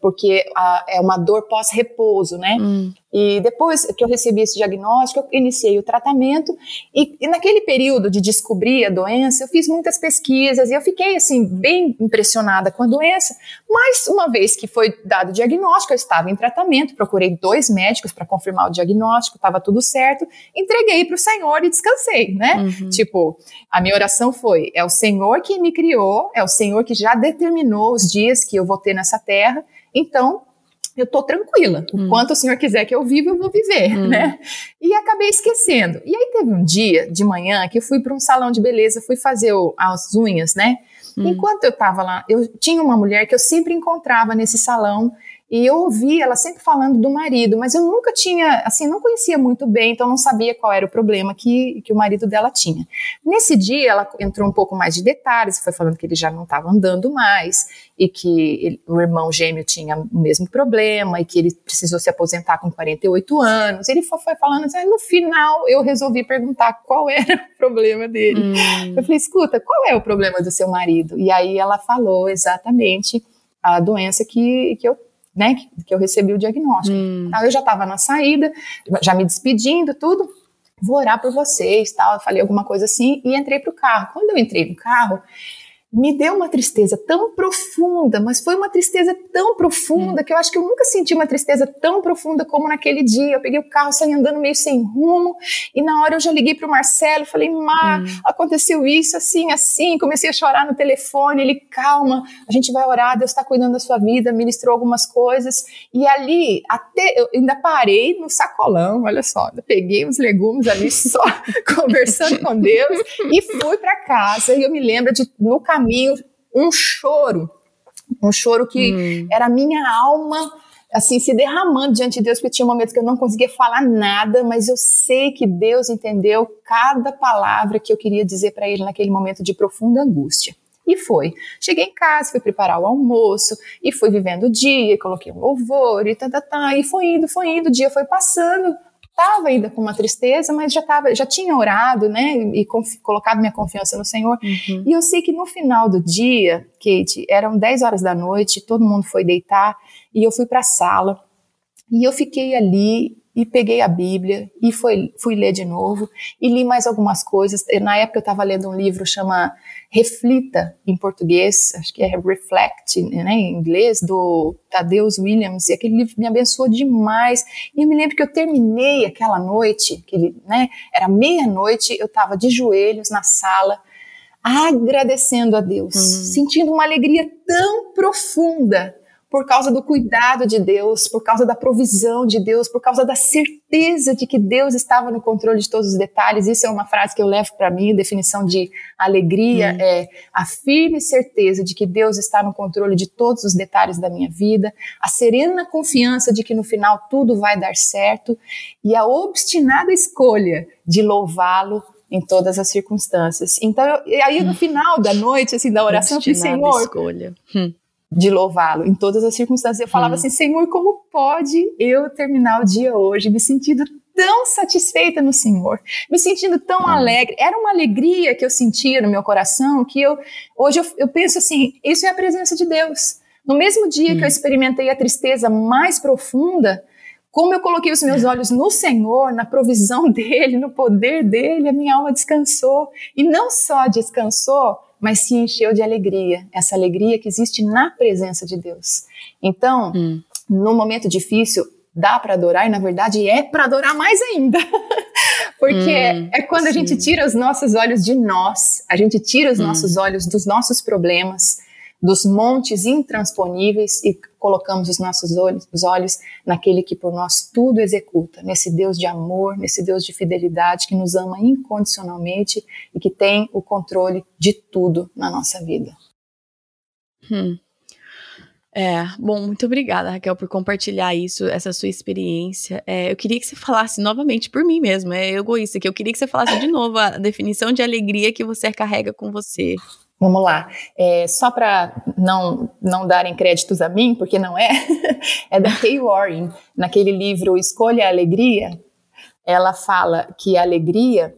porque a, é uma dor pós-repouso, né? Hum. E depois que eu recebi esse diagnóstico, eu iniciei o tratamento e, e, naquele período de descobrir a doença, eu fiz muitas pesquisas e eu fiquei assim bem impressionada com a doença. Mas uma vez que foi dado o diagnóstico, eu estava em tratamento, procurei dois médicos para confirmar o diagnóstico, estava tudo certo, entreguei para o Senhor e descansei, né? Uhum. Tipo, a minha oração foi: é o Senhor que me criou, é o Senhor que já determinou os dias que eu vou ter nessa terra. Então, eu tô tranquila. Hum. Enquanto o senhor quiser que eu viva, eu vou viver, hum. né? E acabei esquecendo. E aí teve um dia de manhã que eu fui para um salão de beleza, fui fazer o, as unhas, né? Hum. Enquanto eu tava lá, eu tinha uma mulher que eu sempre encontrava nesse salão e eu ouvi ela sempre falando do marido, mas eu nunca tinha, assim, não conhecia muito bem, então não sabia qual era o problema que, que o marido dela tinha. Nesse dia, ela entrou um pouco mais de detalhes, foi falando que ele já não estava andando mais, e que ele, o irmão gêmeo tinha o mesmo problema, e que ele precisou se aposentar com 48 anos. Ele foi, foi falando assim, no final eu resolvi perguntar qual era o problema dele. Hum. Eu falei, escuta, qual é o problema do seu marido? E aí ela falou exatamente a doença que, que eu né, que, que eu recebi o diagnóstico. Hum. Então, eu já estava na saída, já me despedindo, tudo. Vou orar por vocês, tal. Eu falei alguma coisa assim e entrei para o carro. Quando eu entrei no carro, me deu uma tristeza tão profunda, mas foi uma tristeza tão profunda hum. que eu acho que eu nunca senti uma tristeza tão profunda como naquele dia. Eu peguei o carro, saí andando meio sem rumo, e na hora eu já liguei para o Marcelo, falei, Mar, hum. aconteceu isso, assim, assim. Comecei a chorar no telefone. Ele, calma, a gente vai orar, Deus está cuidando da sua vida, ministrou algumas coisas. E ali, até eu ainda parei no sacolão, olha só, peguei uns legumes ali só conversando com Deus e fui para casa. E eu me lembro de, no caminho, caminho um choro, um choro que hum. era a minha alma assim se derramando diante de Deus, porque tinha momentos que eu não conseguia falar nada, mas eu sei que Deus entendeu cada palavra que eu queria dizer para ele naquele momento de profunda angústia. E foi. Cheguei em casa, fui preparar o almoço, e fui vivendo o dia, coloquei um louvor, e tá, tá, tá, e foi indo, foi indo, o dia foi passando, estava ainda com uma tristeza, mas já tava, já tinha orado, né, e colocado minha confiança no Senhor. Uhum. E eu sei que no final do dia, Kate, eram 10 horas da noite, todo mundo foi deitar e eu fui para a sala. E eu fiquei ali e peguei a Bíblia e foi, fui ler de novo e li mais algumas coisas. Na época eu estava lendo um livro chama Reflita em português, acho que é Reflect, né, em inglês, do Tadeus Williams, e aquele livro me abençoou demais. E eu me lembro que eu terminei aquela noite, aquele, né, era meia-noite, eu estava de joelhos na sala, agradecendo a Deus, uhum. sentindo uma alegria tão profunda por causa do cuidado de Deus, por causa da provisão de Deus, por causa da certeza de que Deus estava no controle de todos os detalhes. Isso é uma frase que eu levo para mim, definição de alegria uhum. é a firme certeza de que Deus está no controle de todos os detalhes da minha vida, a serena confiança de que no final tudo vai dar certo e a obstinada escolha de louvá-lo em todas as circunstâncias. Então, eu, aí no hum. final da noite, assim, da oração, eu falei, Senhor, escolha. Hum. De louvá-lo em todas as circunstâncias. Eu falava hum. assim, Senhor, como pode eu terminar o dia hoje me sentindo tão satisfeita no Senhor, me sentindo tão hum. alegre. Era uma alegria que eu sentia no meu coração que eu hoje eu, eu penso assim, isso é a presença de Deus. No mesmo dia hum. que eu experimentei a tristeza mais profunda, como eu coloquei os meus olhos no Senhor, na provisão dele, no poder dele, a minha alma descansou. E não só descansou, mas se encheu de alegria, essa alegria que existe na presença de Deus. Então, hum. no momento difícil, dá para adorar e na verdade é para adorar mais ainda. Porque hum, é quando sim. a gente tira os nossos olhos de nós, a gente tira os hum. nossos olhos dos nossos problemas, dos montes intransponíveis e colocamos os nossos olhos, os olhos naquele que por nós tudo executa, nesse Deus de amor, nesse Deus de fidelidade que nos ama incondicionalmente e que tem o controle de tudo na nossa vida. Hum. É, bom, muito obrigada, Raquel, por compartilhar isso, essa sua experiência. É, eu queria que você falasse novamente por mim mesmo, é egoísta, que eu queria que você falasse de novo a definição de alegria que você carrega com você. Vamos lá. É, só para não, não darem créditos a mim, porque não é, é da Kay Warren. Naquele livro Escolha a Alegria, ela fala que a alegria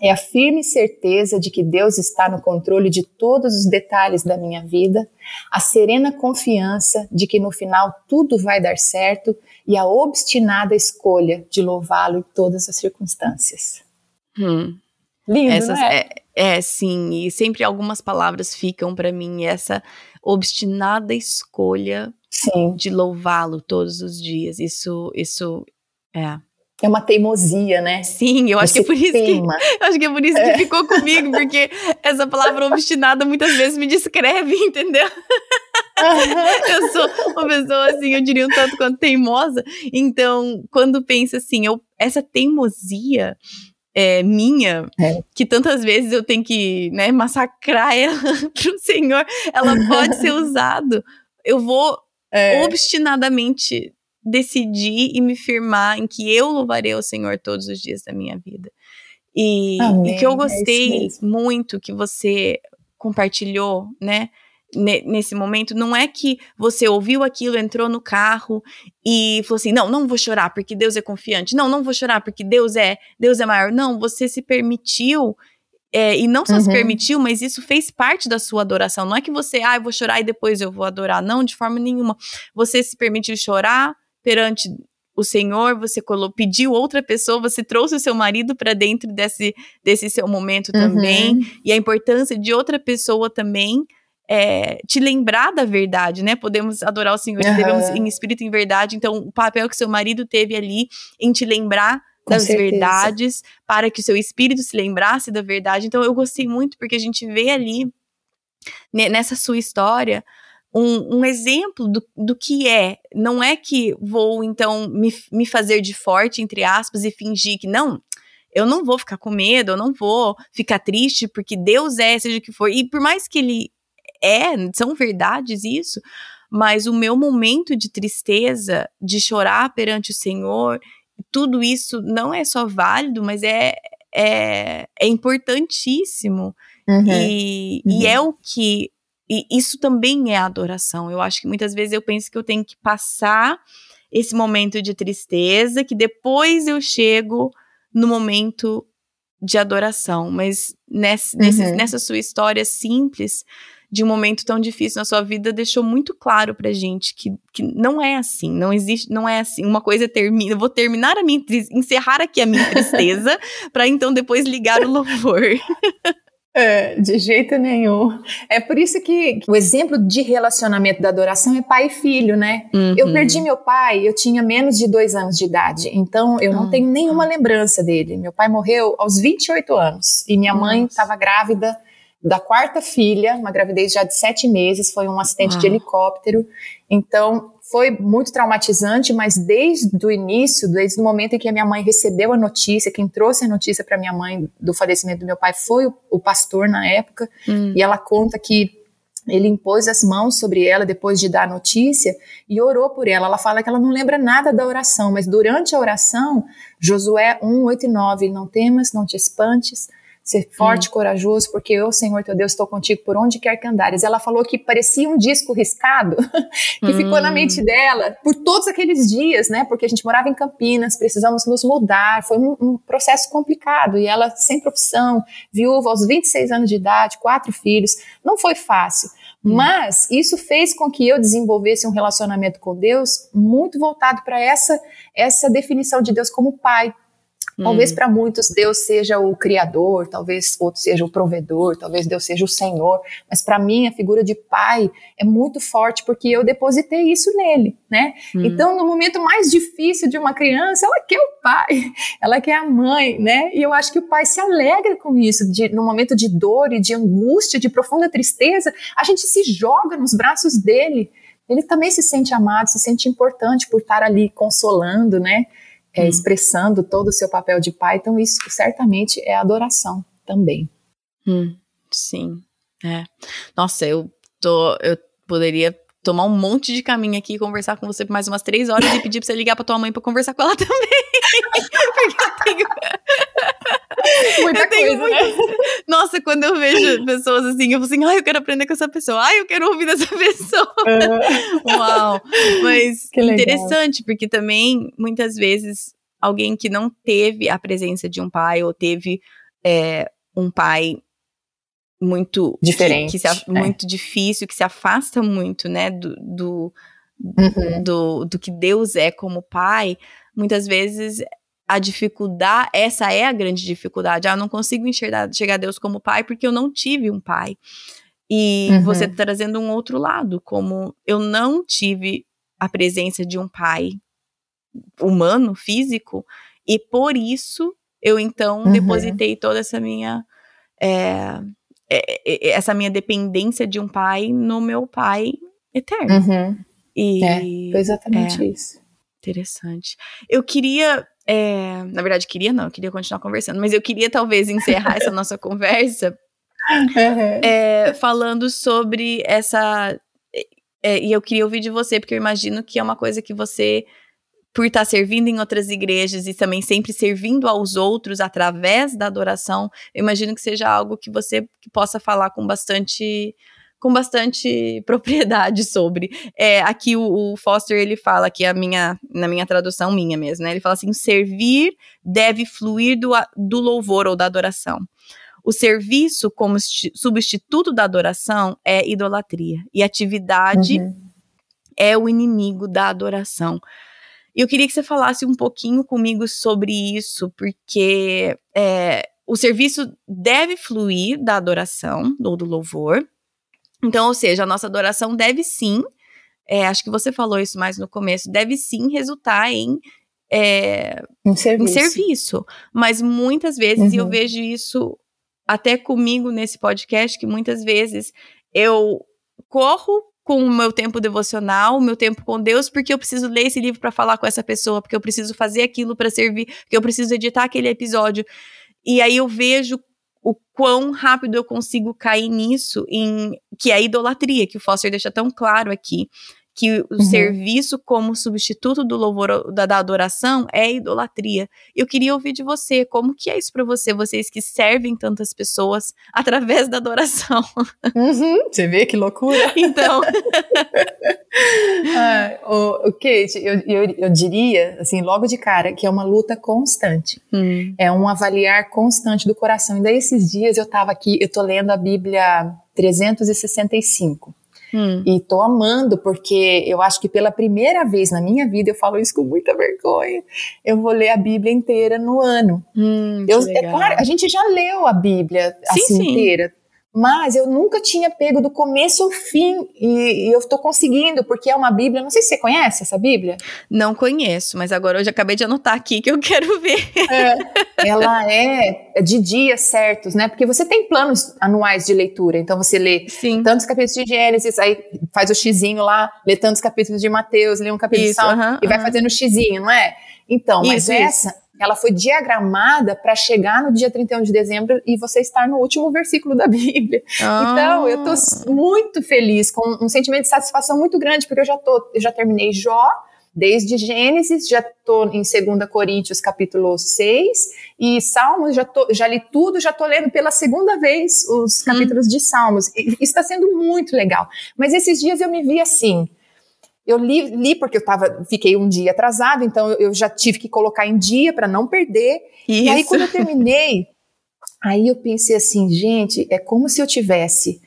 é a firme certeza de que Deus está no controle de todos os detalhes da minha vida, a serena confiança de que no final tudo vai dar certo e a obstinada escolha de louvá-lo em todas as circunstâncias. Hum. Lindo, Essas, é? é? É, sim, e sempre algumas palavras ficam para mim essa obstinada escolha sim. de louvá-lo todos os dias. Isso, isso é. É uma teimosia, né? Sim, eu acho Você que é por isso teima. que acho que é por isso é. que ficou comigo, porque essa palavra obstinada muitas vezes me descreve, entendeu? Uhum. eu sou uma pessoa assim, eu diria um tanto quanto teimosa. Então, quando pensa assim, eu, essa teimosia é, minha, é. que tantas vezes eu tenho que né, massacrar ela pro Senhor, ela pode ser usada. Eu vou é. obstinadamente decidir e me firmar em que eu louvarei o Senhor todos os dias da minha vida. E, o que eu é gostei muito que você compartilhou, né? Nesse momento, não é que você ouviu aquilo, entrou no carro e falou assim: "Não, não vou chorar porque Deus é confiante. Não, não vou chorar porque Deus é, Deus é maior". Não, você se permitiu é, e não só uhum. se permitiu, mas isso fez parte da sua adoração. Não é que você, ah, eu vou chorar e depois eu vou adorar. Não, de forma nenhuma. Você se permitiu chorar perante o Senhor, você pediu outra pessoa, você trouxe o seu marido para dentro desse, desse seu momento uhum. também. E a importância de outra pessoa também é, te lembrar da verdade, né? Podemos adorar o Senhor, uhum. devemos em espírito e em verdade. Então, o papel que seu marido teve ali em te lembrar Com das certeza. verdades, para que o seu espírito se lembrasse da verdade. Então, eu gostei muito, porque a gente vê ali, nessa sua história, um, um, exemplo do, do que é. Não é que vou, então, me, me fazer de forte, entre aspas, e fingir que não, eu não vou ficar com medo, eu não vou ficar triste, porque Deus é, seja o que for. E por mais que ele é, são verdades isso, mas o meu momento de tristeza, de chorar perante o Senhor, tudo isso não é só válido, mas é, é, é importantíssimo. Uhum. E, uhum. e é o que. E isso também é adoração. Eu acho que muitas vezes eu penso que eu tenho que passar esse momento de tristeza, que depois eu chego no momento de adoração. Mas nessa, uhum. nessa sua história simples, de um momento tão difícil na sua vida deixou muito claro pra gente que, que não é assim, não existe, não é assim. Uma coisa termina, eu vou terminar a minha, encerrar aqui a minha tristeza, para então depois ligar o louvor. É, de jeito nenhum. É por isso que o exemplo de relacionamento da adoração é pai e filho, né? Uhum. Eu perdi meu pai, eu tinha menos de dois anos de idade, então eu não uhum. tenho nenhuma lembrança dele. Meu pai morreu aos 28 anos e minha mãe estava grávida da quarta filha, uma gravidez já de sete meses, foi um acidente de helicóptero. Então, foi muito traumatizante, mas desde o início, desde o momento em que a minha mãe recebeu a notícia, quem trouxe a notícia para minha mãe do falecimento do meu pai foi o, o pastor na época, hum. e ela conta que ele impôs as mãos sobre ela depois de dar a notícia e orou por ela. Ela fala que ela não lembra nada da oração, mas durante a oração, Josué 1, 8 e 9, não temas, não te espantes, ser forte, hum. corajoso, porque eu, Senhor teu Deus, estou contigo por onde quer que andares. Ela falou que parecia um disco riscado que hum. ficou na mente dela por todos aqueles dias, né? Porque a gente morava em Campinas, precisamos nos mudar, foi um, um processo complicado e ela sem profissão, viúva aos 26 anos de idade, quatro filhos, não foi fácil. Hum. Mas isso fez com que eu desenvolvesse um relacionamento com Deus muito voltado para essa essa definição de Deus como pai, Talvez hum. para muitos Deus seja o criador, talvez outros seja o provedor, talvez Deus seja o Senhor, mas para mim a figura de pai é muito forte porque eu depositei isso nele, né? Hum. Então, no momento mais difícil de uma criança, ela quer o pai, ela quer a mãe, né? E eu acho que o pai se alegra com isso, de, no momento de dor e de angústia, de profunda tristeza, a gente se joga nos braços dele. Ele também se sente amado, se sente importante por estar ali consolando, né? É, expressando todo o seu papel de pai. Então, isso certamente é adoração também. Hum, sim. É. Nossa, eu tô. Eu poderia tomar um monte de caminho aqui e conversar com você por mais umas três horas e pedir pra você ligar pra tua mãe pra conversar com ela também. Porque eu tenho. Muita eu tenho coisa, muito... né? Nossa, quando eu vejo pessoas assim, eu falo assim, ai, eu quero aprender com essa pessoa, ai, eu quero ouvir dessa pessoa. Uhum. Uau! Mas interessante, porque também, muitas vezes, alguém que não teve a presença de um pai ou teve é, um pai muito diferente, que, que se, é. muito difícil, que se afasta muito, né, do, do, uhum. do, do que Deus é como pai, muitas vezes a dificuldade, essa é a grande dificuldade. Ah, eu não consigo enxergar chegar a Deus como pai porque eu não tive um pai. E uhum. você tá trazendo um outro lado, como eu não tive a presença de um pai humano, físico, e por isso eu então uhum. depositei toda essa minha é, é, é, essa minha dependência de um pai no meu pai eterno. Uhum. E, é, foi exatamente é, isso. Interessante. Eu queria é, na verdade, queria não, eu queria continuar conversando, mas eu queria talvez encerrar essa nossa conversa é, falando sobre essa. É, e eu queria ouvir de você, porque eu imagino que é uma coisa que você, por estar servindo em outras igrejas e também sempre servindo aos outros através da adoração, eu imagino que seja algo que você que possa falar com bastante com bastante propriedade sobre. É, aqui o, o, Foster ele fala que a minha na minha tradução minha mesmo, né? Ele fala assim: servir deve fluir do, do louvor ou da adoração. O serviço como substituto da adoração é idolatria e atividade uhum. é o inimigo da adoração. E eu queria que você falasse um pouquinho comigo sobre isso, porque é, o serviço deve fluir da adoração ou do louvor, então, ou seja, a nossa adoração deve sim, é, acho que você falou isso mais no começo, deve sim resultar em é, um serviço. Em serviço. Mas muitas vezes, uhum. e eu uhum. vejo isso até comigo nesse podcast, que muitas vezes eu corro com o meu tempo devocional, o meu tempo com Deus, porque eu preciso ler esse livro para falar com essa pessoa, porque eu preciso fazer aquilo para servir, porque eu preciso editar aquele episódio. E aí eu vejo o quão rápido eu consigo cair nisso, em que é a idolatria, que o Foster deixa tão claro aqui que o uhum. serviço como substituto do louvor da, da, adoração é idolatria. Eu queria ouvir de você, como que é isso para você, vocês que servem tantas pessoas através da adoração? Uhum, você vê que loucura? Então. ah, o, o Kate, eu, eu, eu, diria, assim, logo de cara, que é uma luta constante. Hum. É um avaliar constante do coração. E daí esses dias eu estava aqui, eu tô lendo a Bíblia 365. Hum. E tô amando, porque eu acho que pela primeira vez na minha vida, eu falo isso com muita vergonha, eu vou ler a Bíblia inteira no ano. Hum, eu, é claro, a gente já leu a Bíblia sim, assim sim. inteira, mas eu nunca tinha pego do começo ao fim e, e eu estou conseguindo, porque é uma Bíblia. Não sei se você conhece essa Bíblia. Não conheço, mas agora hoje acabei de anotar aqui que eu quero ver. É, ela é de dias certos, né? Porque você tem planos anuais de leitura, então você lê Sim. tantos capítulos de Gênesis, aí faz o xizinho lá, lê tantos capítulos de Mateus, lê um capítulo Isso, de Salmo uh -huh, e vai uh -huh. fazendo o xizinho, não é? Então, mas Isso, essa isso ela foi diagramada para chegar no dia 31 de dezembro e você estar no último versículo da Bíblia. Ah. Então, eu tô muito feliz, com um sentimento de satisfação muito grande, porque eu já tô, eu já terminei Jó, desde Gênesis, já estou em 2 Coríntios capítulo 6, e Salmos, já, tô, já li tudo, já estou lendo pela segunda vez os capítulos hum. de Salmos. E, isso está sendo muito legal. Mas esses dias eu me vi assim, eu li, li, porque eu tava, fiquei um dia atrasado, então eu, eu já tive que colocar em dia para não perder. Isso. E aí, quando eu terminei, aí eu pensei assim, gente, é como se eu tivesse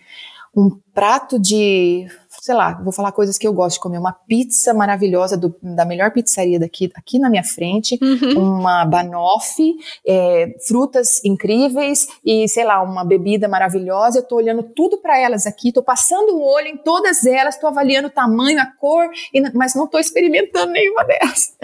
um prato de, sei lá, vou falar coisas que eu gosto de comer, uma pizza maravilhosa do, da melhor pizzaria daqui, aqui na minha frente, uhum. uma banoffee, é, frutas incríveis e, sei lá, uma bebida maravilhosa. Eu tô olhando tudo para elas aqui, tô passando o olho em todas elas, tô avaliando o tamanho, a cor, e, mas não tô experimentando nenhuma delas.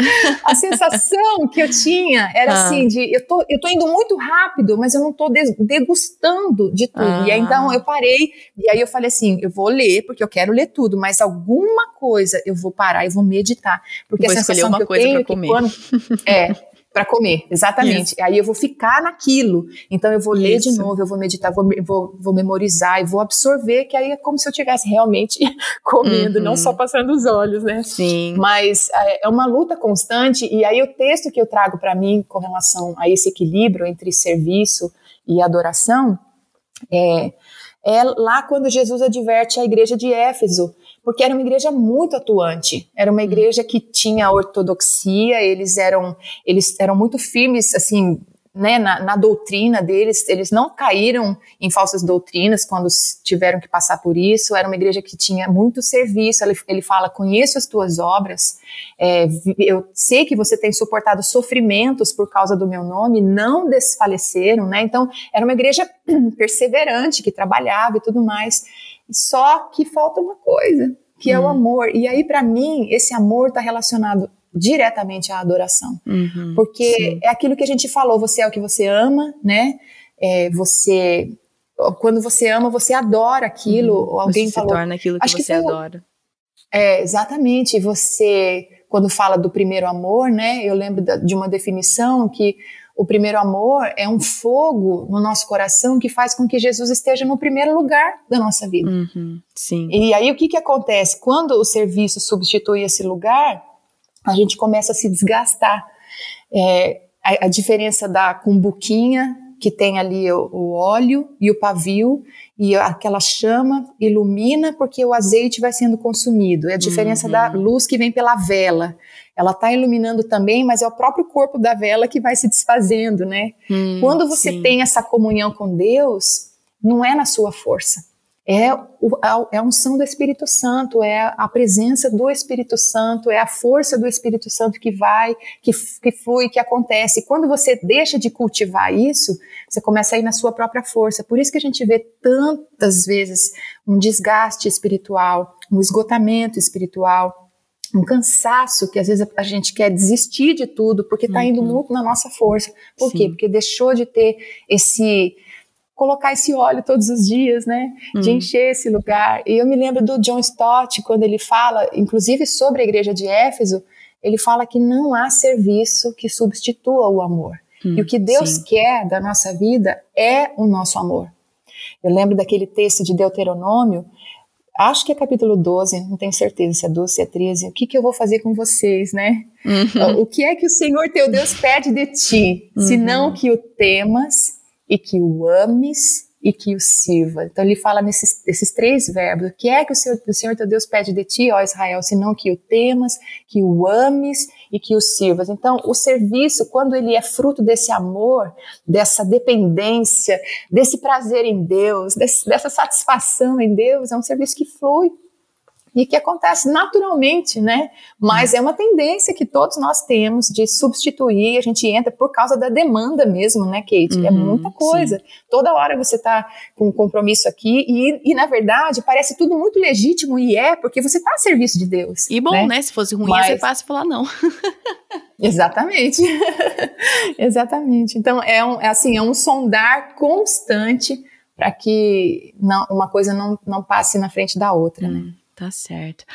a sensação que eu tinha era Ah. assim, de eu tô, eu tô indo muito rápido, mas eu não tô degustando de tudo. Ah. E aí, então eu parei, e aí eu falei assim, eu vou ler, porque eu quero ler tudo, mas alguma coisa eu vou parar e vou meditar. Porque Vou a sensação uma que eu coisa tenho pra é que comer. quando- é, para comer, exatamente. Aí eu vou ficar naquilo. Então eu vou ler de Isso. novo, eu vou meditar, vou, vou, vou memorizar e vou absorver, que aí é como se eu estivesse realmente comendo, Uhum. não só passando os olhos, né? Sim. Mas é é uma luta constante, e aí o texto que eu trago para mim com relação a esse equilíbrio entre serviço e adoração é, é lá quando Jesus adverte a igreja de Éfeso, porque era uma igreja muito atuante, era uma igreja que tinha ortodoxia, eles eram, eles eram muito firmes, assim, né, na, na doutrina deles, eles não caíram em falsas doutrinas quando tiveram que passar por isso, era uma igreja que tinha muito serviço, ele, ele fala, conheço as tuas obras, é, eu sei que você tem suportado sofrimentos por causa do meu nome, não desfaleceram, né, então era uma igreja perseverante, que trabalhava e tudo mais, só que falta uma coisa, que é o Hum. amor, e aí para mim, esse amor está relacionado diretamente à adoração, Uhum. porque Sim. é aquilo que a gente falou, você é o que você ama, né? É, você quando você ama, você adora aquilo. Uhum. Alguém você falou, se torna aquilo que acho que você foi adora. é, exatamente. Você quando fala do primeiro amor, né? Eu lembro da- de uma definição que o primeiro amor é um fogo no nosso coração que faz com que Jesus esteja no primeiro lugar da nossa vida. Uhum. Sim. E aí o que, que acontece? Quando o serviço substitui esse lugar, a gente começa a se desgastar. É, a, a diferença da cumbuquinha, que tem ali o, o óleo e o pavio, e aquela chama ilumina porque o azeite vai sendo consumido. É a diferença Uhum. da luz que vem pela vela. Ela está iluminando também, mas é o próprio corpo da vela que vai se desfazendo, né? Hum, Quando você sim. tem essa comunhão com Deus, não é na sua força. É, a, é a unção do Espírito Santo, é a presença do Espírito Santo, é a força do Espírito Santo que vai, que, que flui, que acontece. E quando você deixa de cultivar isso, você começa a ir na sua própria força. Por isso que a gente vê tantas vezes um desgaste espiritual, um esgotamento espiritual, um cansaço que às vezes a gente quer desistir de tudo porque está indo Uhum. muito na nossa força. Por Sim. quê? Porque deixou de ter esse colocar esse óleo todos os dias, né? De Hum. encher esse lugar. E eu me lembro do John Stott quando ele fala, inclusive sobre a igreja de Éfeso, ele fala que não há serviço que substitua o amor. Hum, E o que Deus sim. quer da nossa vida é o nosso amor. Eu lembro daquele texto de Deuteronômio, acho que é capítulo 12, não tenho certeza se é 12, se é 13. O que, que eu vou fazer com vocês, né? Uhum. O que é que o Senhor teu Deus pede de ti, Uhum. senão que o temas e que o ames e que o sirva. Então ele fala nesses, esses três verbos. O que é que o Senhor, o Senhor teu Deus pede de ti, ó Israel, senão que o temas, que o ames e que o sirvas. Então o serviço, quando ele é fruto desse amor, dessa dependência, desse prazer em Deus, desse- dessa satisfação em Deus, é um serviço que flui. E que acontece naturalmente, né? Mas é uma tendência que todos nós temos de substituir, a gente entra por causa da demanda mesmo, né, Kate? É uhum, é muita coisa. Sim. Toda hora você está com um compromisso aqui e, e, na verdade, parece tudo muito legítimo e é, porque você está a serviço de Deus. E bom, né? né? Se fosse ruim, Mas... ia ser fácil falar não. Exatamente. Exatamente. Então, é, um, é assim, é um sondar constante para que não, uma coisa não, não passe na frente da outra, né? hum. né? Tá certo.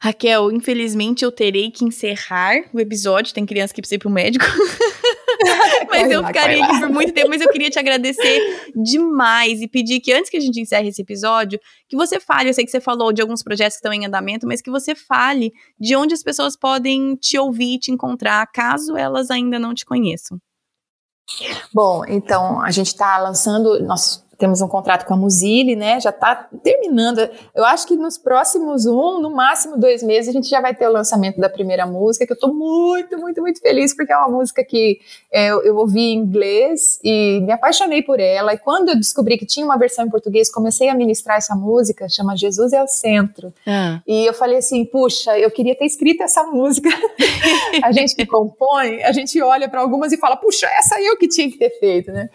Raquel, infelizmente eu terei que encerrar o episódio. Tem criança que precisa ir pro médico. mas eu ficaria aqui por muito tempo, mas eu queria te agradecer demais e pedir que antes que a gente encerre esse episódio, que você fale, eu sei que você falou de alguns projetos que estão em andamento, mas que você fale de onde as pessoas podem te ouvir e te encontrar, caso elas ainda não te conheçam. Bom, então a gente está lançando nosso temos um contrato com a Muzile, né? Já está terminando. Eu acho que nos próximos um, no máximo dois meses, a gente já vai ter o lançamento da primeira música, que eu estou muito, muito, muito feliz, porque é uma música que é, eu, eu, ouvi em inglês e me apaixonei por ela. E quando eu descobri que tinha uma versão em português, comecei a ministrar essa música, chama Jesus é o Centro. Ah. E eu falei assim, puxa, eu queria ter escrito essa música. a gente que compõe, a gente olha para algumas e fala, puxa, essa eu que tinha que ter feito, né?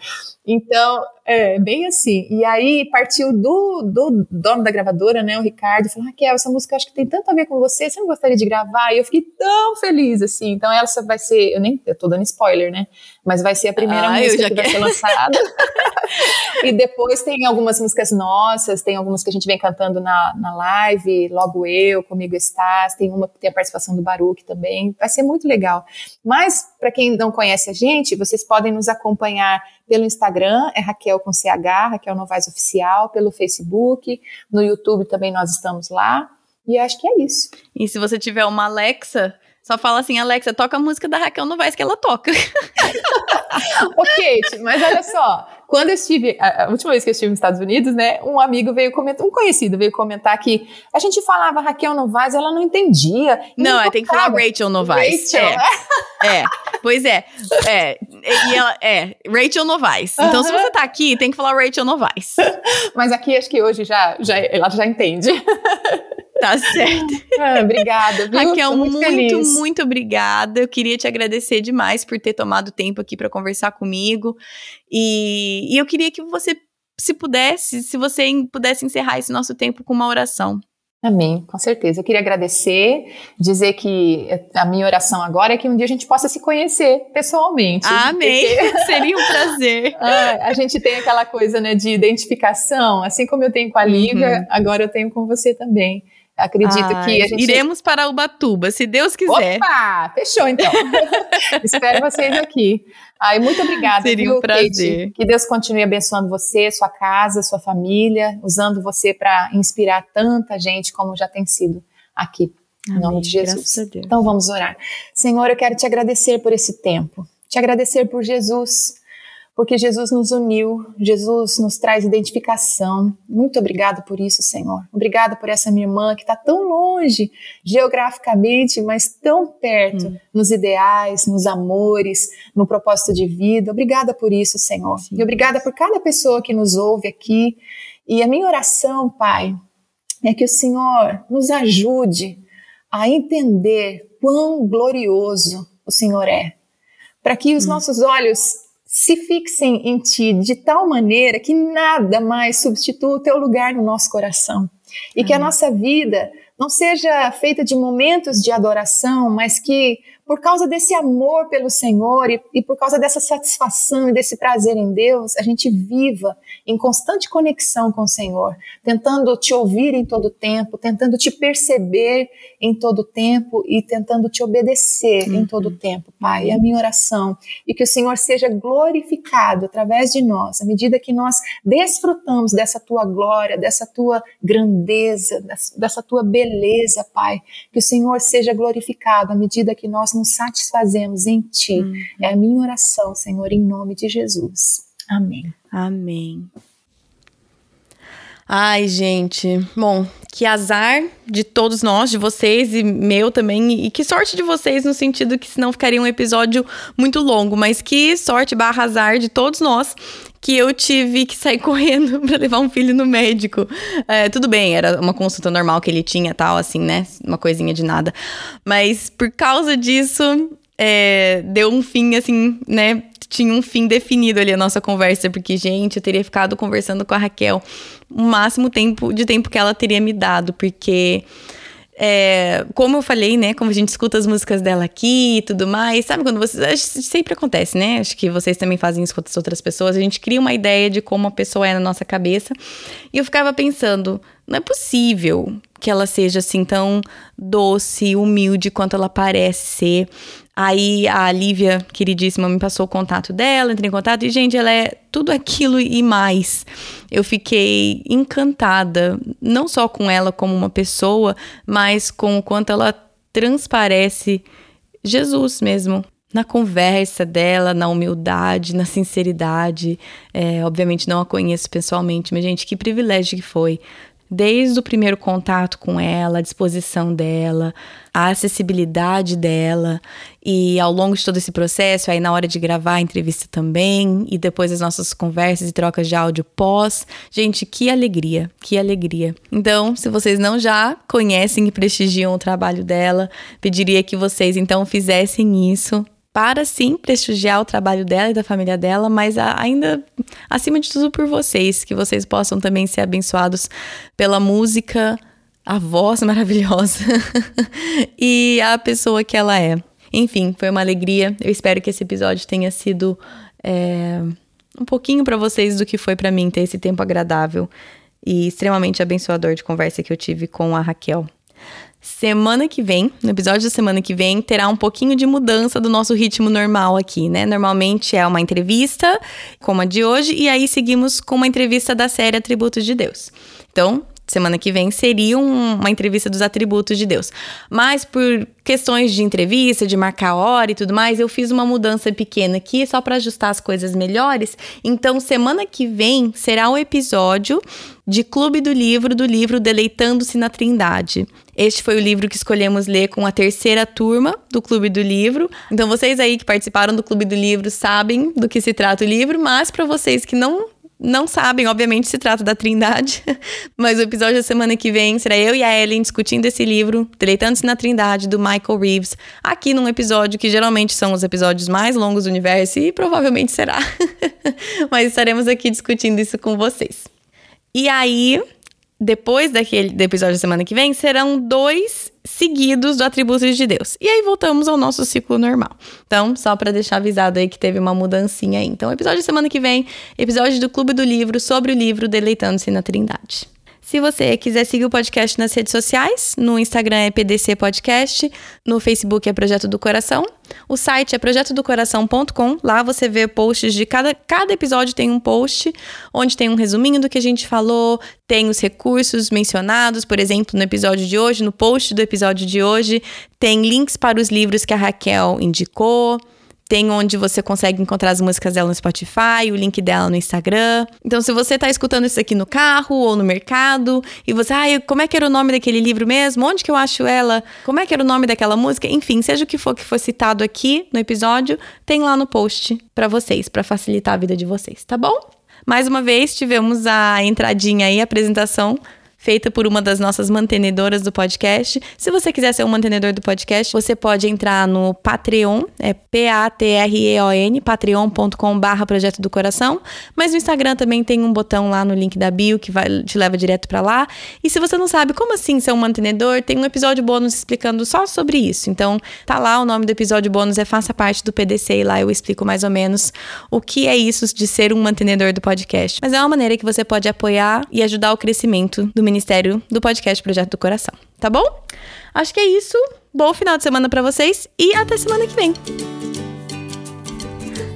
Então, é bem assim. E aí partiu do, do dono da gravadora, né, o Ricardo, falou: Raquel, essa música acho que tem tanto a ver com você, você não gostaria de gravar? E eu fiquei tão feliz, assim. Então, essa vai ser, eu nem, eu tô dando spoiler, né? Mas vai ser a primeira ah, música que vai ser lançada. e depois tem algumas músicas nossas, tem algumas que a gente vem cantando na, na live, Logo Eu, Comigo Estás, tem uma que tem a participação do Baruch também. Vai ser muito legal. Mas, para quem não conhece a gente, vocês podem nos acompanhar pelo Instagram, é Raquel com CH, Raquel Novaes Oficial, pelo Facebook, no YouTube também nós estamos lá. E acho que é isso. E se você tiver uma Alexa, só fala assim, Alexa, toca a música da Raquel Novaes que ela toca. Ô, Kate, mas olha só, quando eu estive, a, última vez que eu estive nos Estados Unidos, né, um amigo veio comentar, um conhecido veio comentar que a gente falava Raquel Novaes, ela não entendia. Não, não é, tem que falar Rachel Novaes. Rachel. É, é, pois é, é, e ela, é, Rachel Novaes. Então, se você tá aqui, tem que falar Rachel Novaes. Mas aqui acho que hoje já, já ela já entende. Tá certo. Ah, obrigada. Viu? Raquel, muito, muito, muito, obrigada. Eu queria te agradecer demais por ter tomado tempo aqui para conversar comigo. E, e eu queria que você, se pudesse, se você pudesse encerrar esse nosso tempo com uma oração. Amém, com certeza. Eu queria agradecer, dizer que a minha oração agora é que um dia a gente possa se conhecer pessoalmente. Amém, porque... seria um prazer. ah, a gente tem aquela coisa né, de identificação, assim como eu tenho com a Lívia, uhum. agora eu tenho com você também. Acredito Ai, que a gente. Iremos para Ubatuba, se Deus quiser. Opa! Fechou então. Espero vocês aqui. Ai, muito obrigada. Seria viu, um prazer. Kate? Que Deus continue abençoando você, sua casa, sua família, usando você para inspirar tanta gente como já tem sido aqui. Em Amém. nome de Jesus. Então vamos orar. Senhor, eu quero te agradecer por esse tempo. Te agradecer por Jesus porque Jesus nos uniu, Jesus nos traz identificação. Muito obrigada por isso, Senhor. Obrigada por essa minha irmã que está tão longe geograficamente, mas tão perto hum. nos ideais, nos amores, no propósito de vida. Obrigada por isso, Senhor. Sim. E obrigada por cada pessoa que nos ouve aqui. E a minha oração, Pai, é que o Senhor nos ajude a entender quão glorioso o Senhor é, para que os hum. nossos olhos se fixem em ti de tal maneira que nada mais substitua o teu lugar no nosso coração. E que a nossa vida não seja feita de momentos de adoração, mas que por causa desse amor pelo Senhor e, e, por causa dessa satisfação e desse prazer em Deus, a gente viva em constante conexão com o Senhor, tentando te ouvir em todo tempo, tentando te perceber em todo tempo e tentando te obedecer uhum. em todo tempo, Pai. É a minha oração e que o Senhor seja glorificado através de nós, à medida que nós desfrutamos dessa tua glória, dessa tua grandeza, dessa tua beleza, Pai. Que o Senhor seja glorificado à medida que nós nos satisfazemos em Ti. Uhum. É a minha oração, Senhor, em nome de Jesus. Amém. Amém. Ai, gente. Bom, que azar de todos nós, de vocês e meu também. E que sorte de vocês, no sentido que senão ficaria um episódio muito longo. Mas que sorte barra azar de todos nós que eu tive que sair correndo para levar um filho no médico. É, tudo bem, era uma consulta normal que ele tinha, tal, assim, né? Uma coisinha de nada. Mas por causa disso, é, deu um fim, assim, né? Tinha um fim definido ali a nossa conversa, porque, gente, eu teria ficado conversando com a Raquel o máximo tempo de tempo que ela teria me dado, porque é, como eu falei, né? Como a gente escuta as músicas dela aqui e tudo mais, sabe quando vocês. Sempre acontece, né? Acho que vocês também fazem isso com outras pessoas. A gente cria uma ideia de como a pessoa é na nossa cabeça. E eu ficava pensando, não é possível que ela seja assim tão doce, humilde quanto ela parece ser. Aí a Lívia, queridíssima, me passou o contato dela, entrei em contato e, gente, ela é tudo aquilo e mais. Eu fiquei encantada, não só com ela como uma pessoa, mas com o quanto ela transparece Jesus mesmo. Na conversa dela, na humildade, na sinceridade. É, obviamente não a conheço pessoalmente, mas, gente, que privilégio que foi desde o primeiro contato com ela, a disposição dela, a acessibilidade dela e ao longo de todo esse processo, aí na hora de gravar a entrevista também e depois as nossas conversas e trocas de áudio pós. Gente, que alegria, que alegria. Então, se vocês não já conhecem e prestigiam o trabalho dela, pediria que vocês então fizessem isso para sim prestigiar o trabalho dela e da família dela, mas ainda acima de tudo por vocês, que vocês possam também ser abençoados pela música, a voz maravilhosa e a pessoa que ela é. Enfim, foi uma alegria. Eu espero que esse episódio tenha sido é, um pouquinho para vocês do que foi para mim ter esse tempo agradável e extremamente abençoador de conversa que eu tive com a Raquel. Semana que vem, no episódio da semana que vem, terá um pouquinho de mudança do nosso ritmo normal aqui, né? Normalmente é uma entrevista, como a de hoje, e aí seguimos com uma entrevista da série Atributos de Deus. Então, semana que vem seria um, uma entrevista dos atributos de Deus. Mas por questões de entrevista, de marcar hora e tudo mais, eu fiz uma mudança pequena aqui só para ajustar as coisas melhores. Então, semana que vem será o um episódio de Clube do Livro, do livro Deleitando-se na Trindade. Este foi o livro que escolhemos ler com a terceira turma do Clube do Livro. Então, vocês aí que participaram do Clube do Livro sabem do que se trata o livro, mas para vocês que não não sabem, obviamente se trata da Trindade, mas o episódio da semana que vem será eu e a Ellen discutindo esse livro, Deleitando-se na Trindade, do Michael Reeves, aqui num episódio que geralmente são os episódios mais longos do universo e provavelmente será. mas estaremos aqui discutindo isso com vocês. E aí, depois daquele do episódio da semana que vem, serão dois seguidos do atributos de Deus. E aí voltamos ao nosso ciclo normal. Então, só para deixar avisado aí que teve uma mudancinha aí. Então, episódio da semana que vem, episódio do Clube do Livro sobre o livro Deleitando-se na Trindade. Se você quiser seguir o podcast nas redes sociais, no Instagram é PDC Podcast, no Facebook é Projeto do Coração, o site é projetodocoração.com. Lá você vê posts de cada, cada episódio tem um post onde tem um resuminho do que a gente falou, tem os recursos mencionados, por exemplo, no episódio de hoje, no post do episódio de hoje, tem links para os livros que a Raquel indicou tem onde você consegue encontrar as músicas dela no Spotify, o link dela no Instagram. Então, se você está escutando isso aqui no carro ou no mercado e você, ah, como é que era o nome daquele livro mesmo? Onde que eu acho ela? Como é que era o nome daquela música? Enfim, seja o que for que for citado aqui no episódio, tem lá no post para vocês, para facilitar a vida de vocês, tá bom? Mais uma vez, tivemos a entradinha aí, a apresentação feita por uma das nossas mantenedoras do podcast. Se você quiser ser um mantenedor do podcast, você pode entrar no Patreon, é P-A-T-R-E-O-N, patreon.com/barra Projeto do Coração. Mas no Instagram também tem um botão lá no link da bio que vai, te leva direto para lá. E se você não sabe como assim ser um mantenedor, tem um episódio bônus explicando só sobre isso. Então, tá lá, o nome do episódio bônus é Faça Parte do PDC e lá eu explico mais ou menos o que é isso de ser um mantenedor do podcast. Mas é uma maneira que você pode apoiar e ajudar o crescimento do Ministério do Podcast Projeto do Coração, tá bom? Acho que é isso. Bom final de semana para vocês e até semana que vem.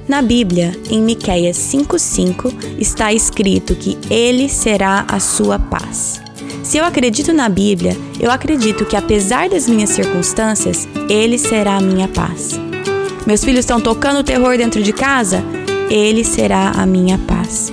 Na Bíblia, em Miqueias 5:5, está escrito que ele será a sua paz. Se eu acredito na Bíblia, eu acredito que apesar das minhas circunstâncias, ele será a minha paz. Meus filhos estão tocando terror dentro de casa? Ele será a minha paz.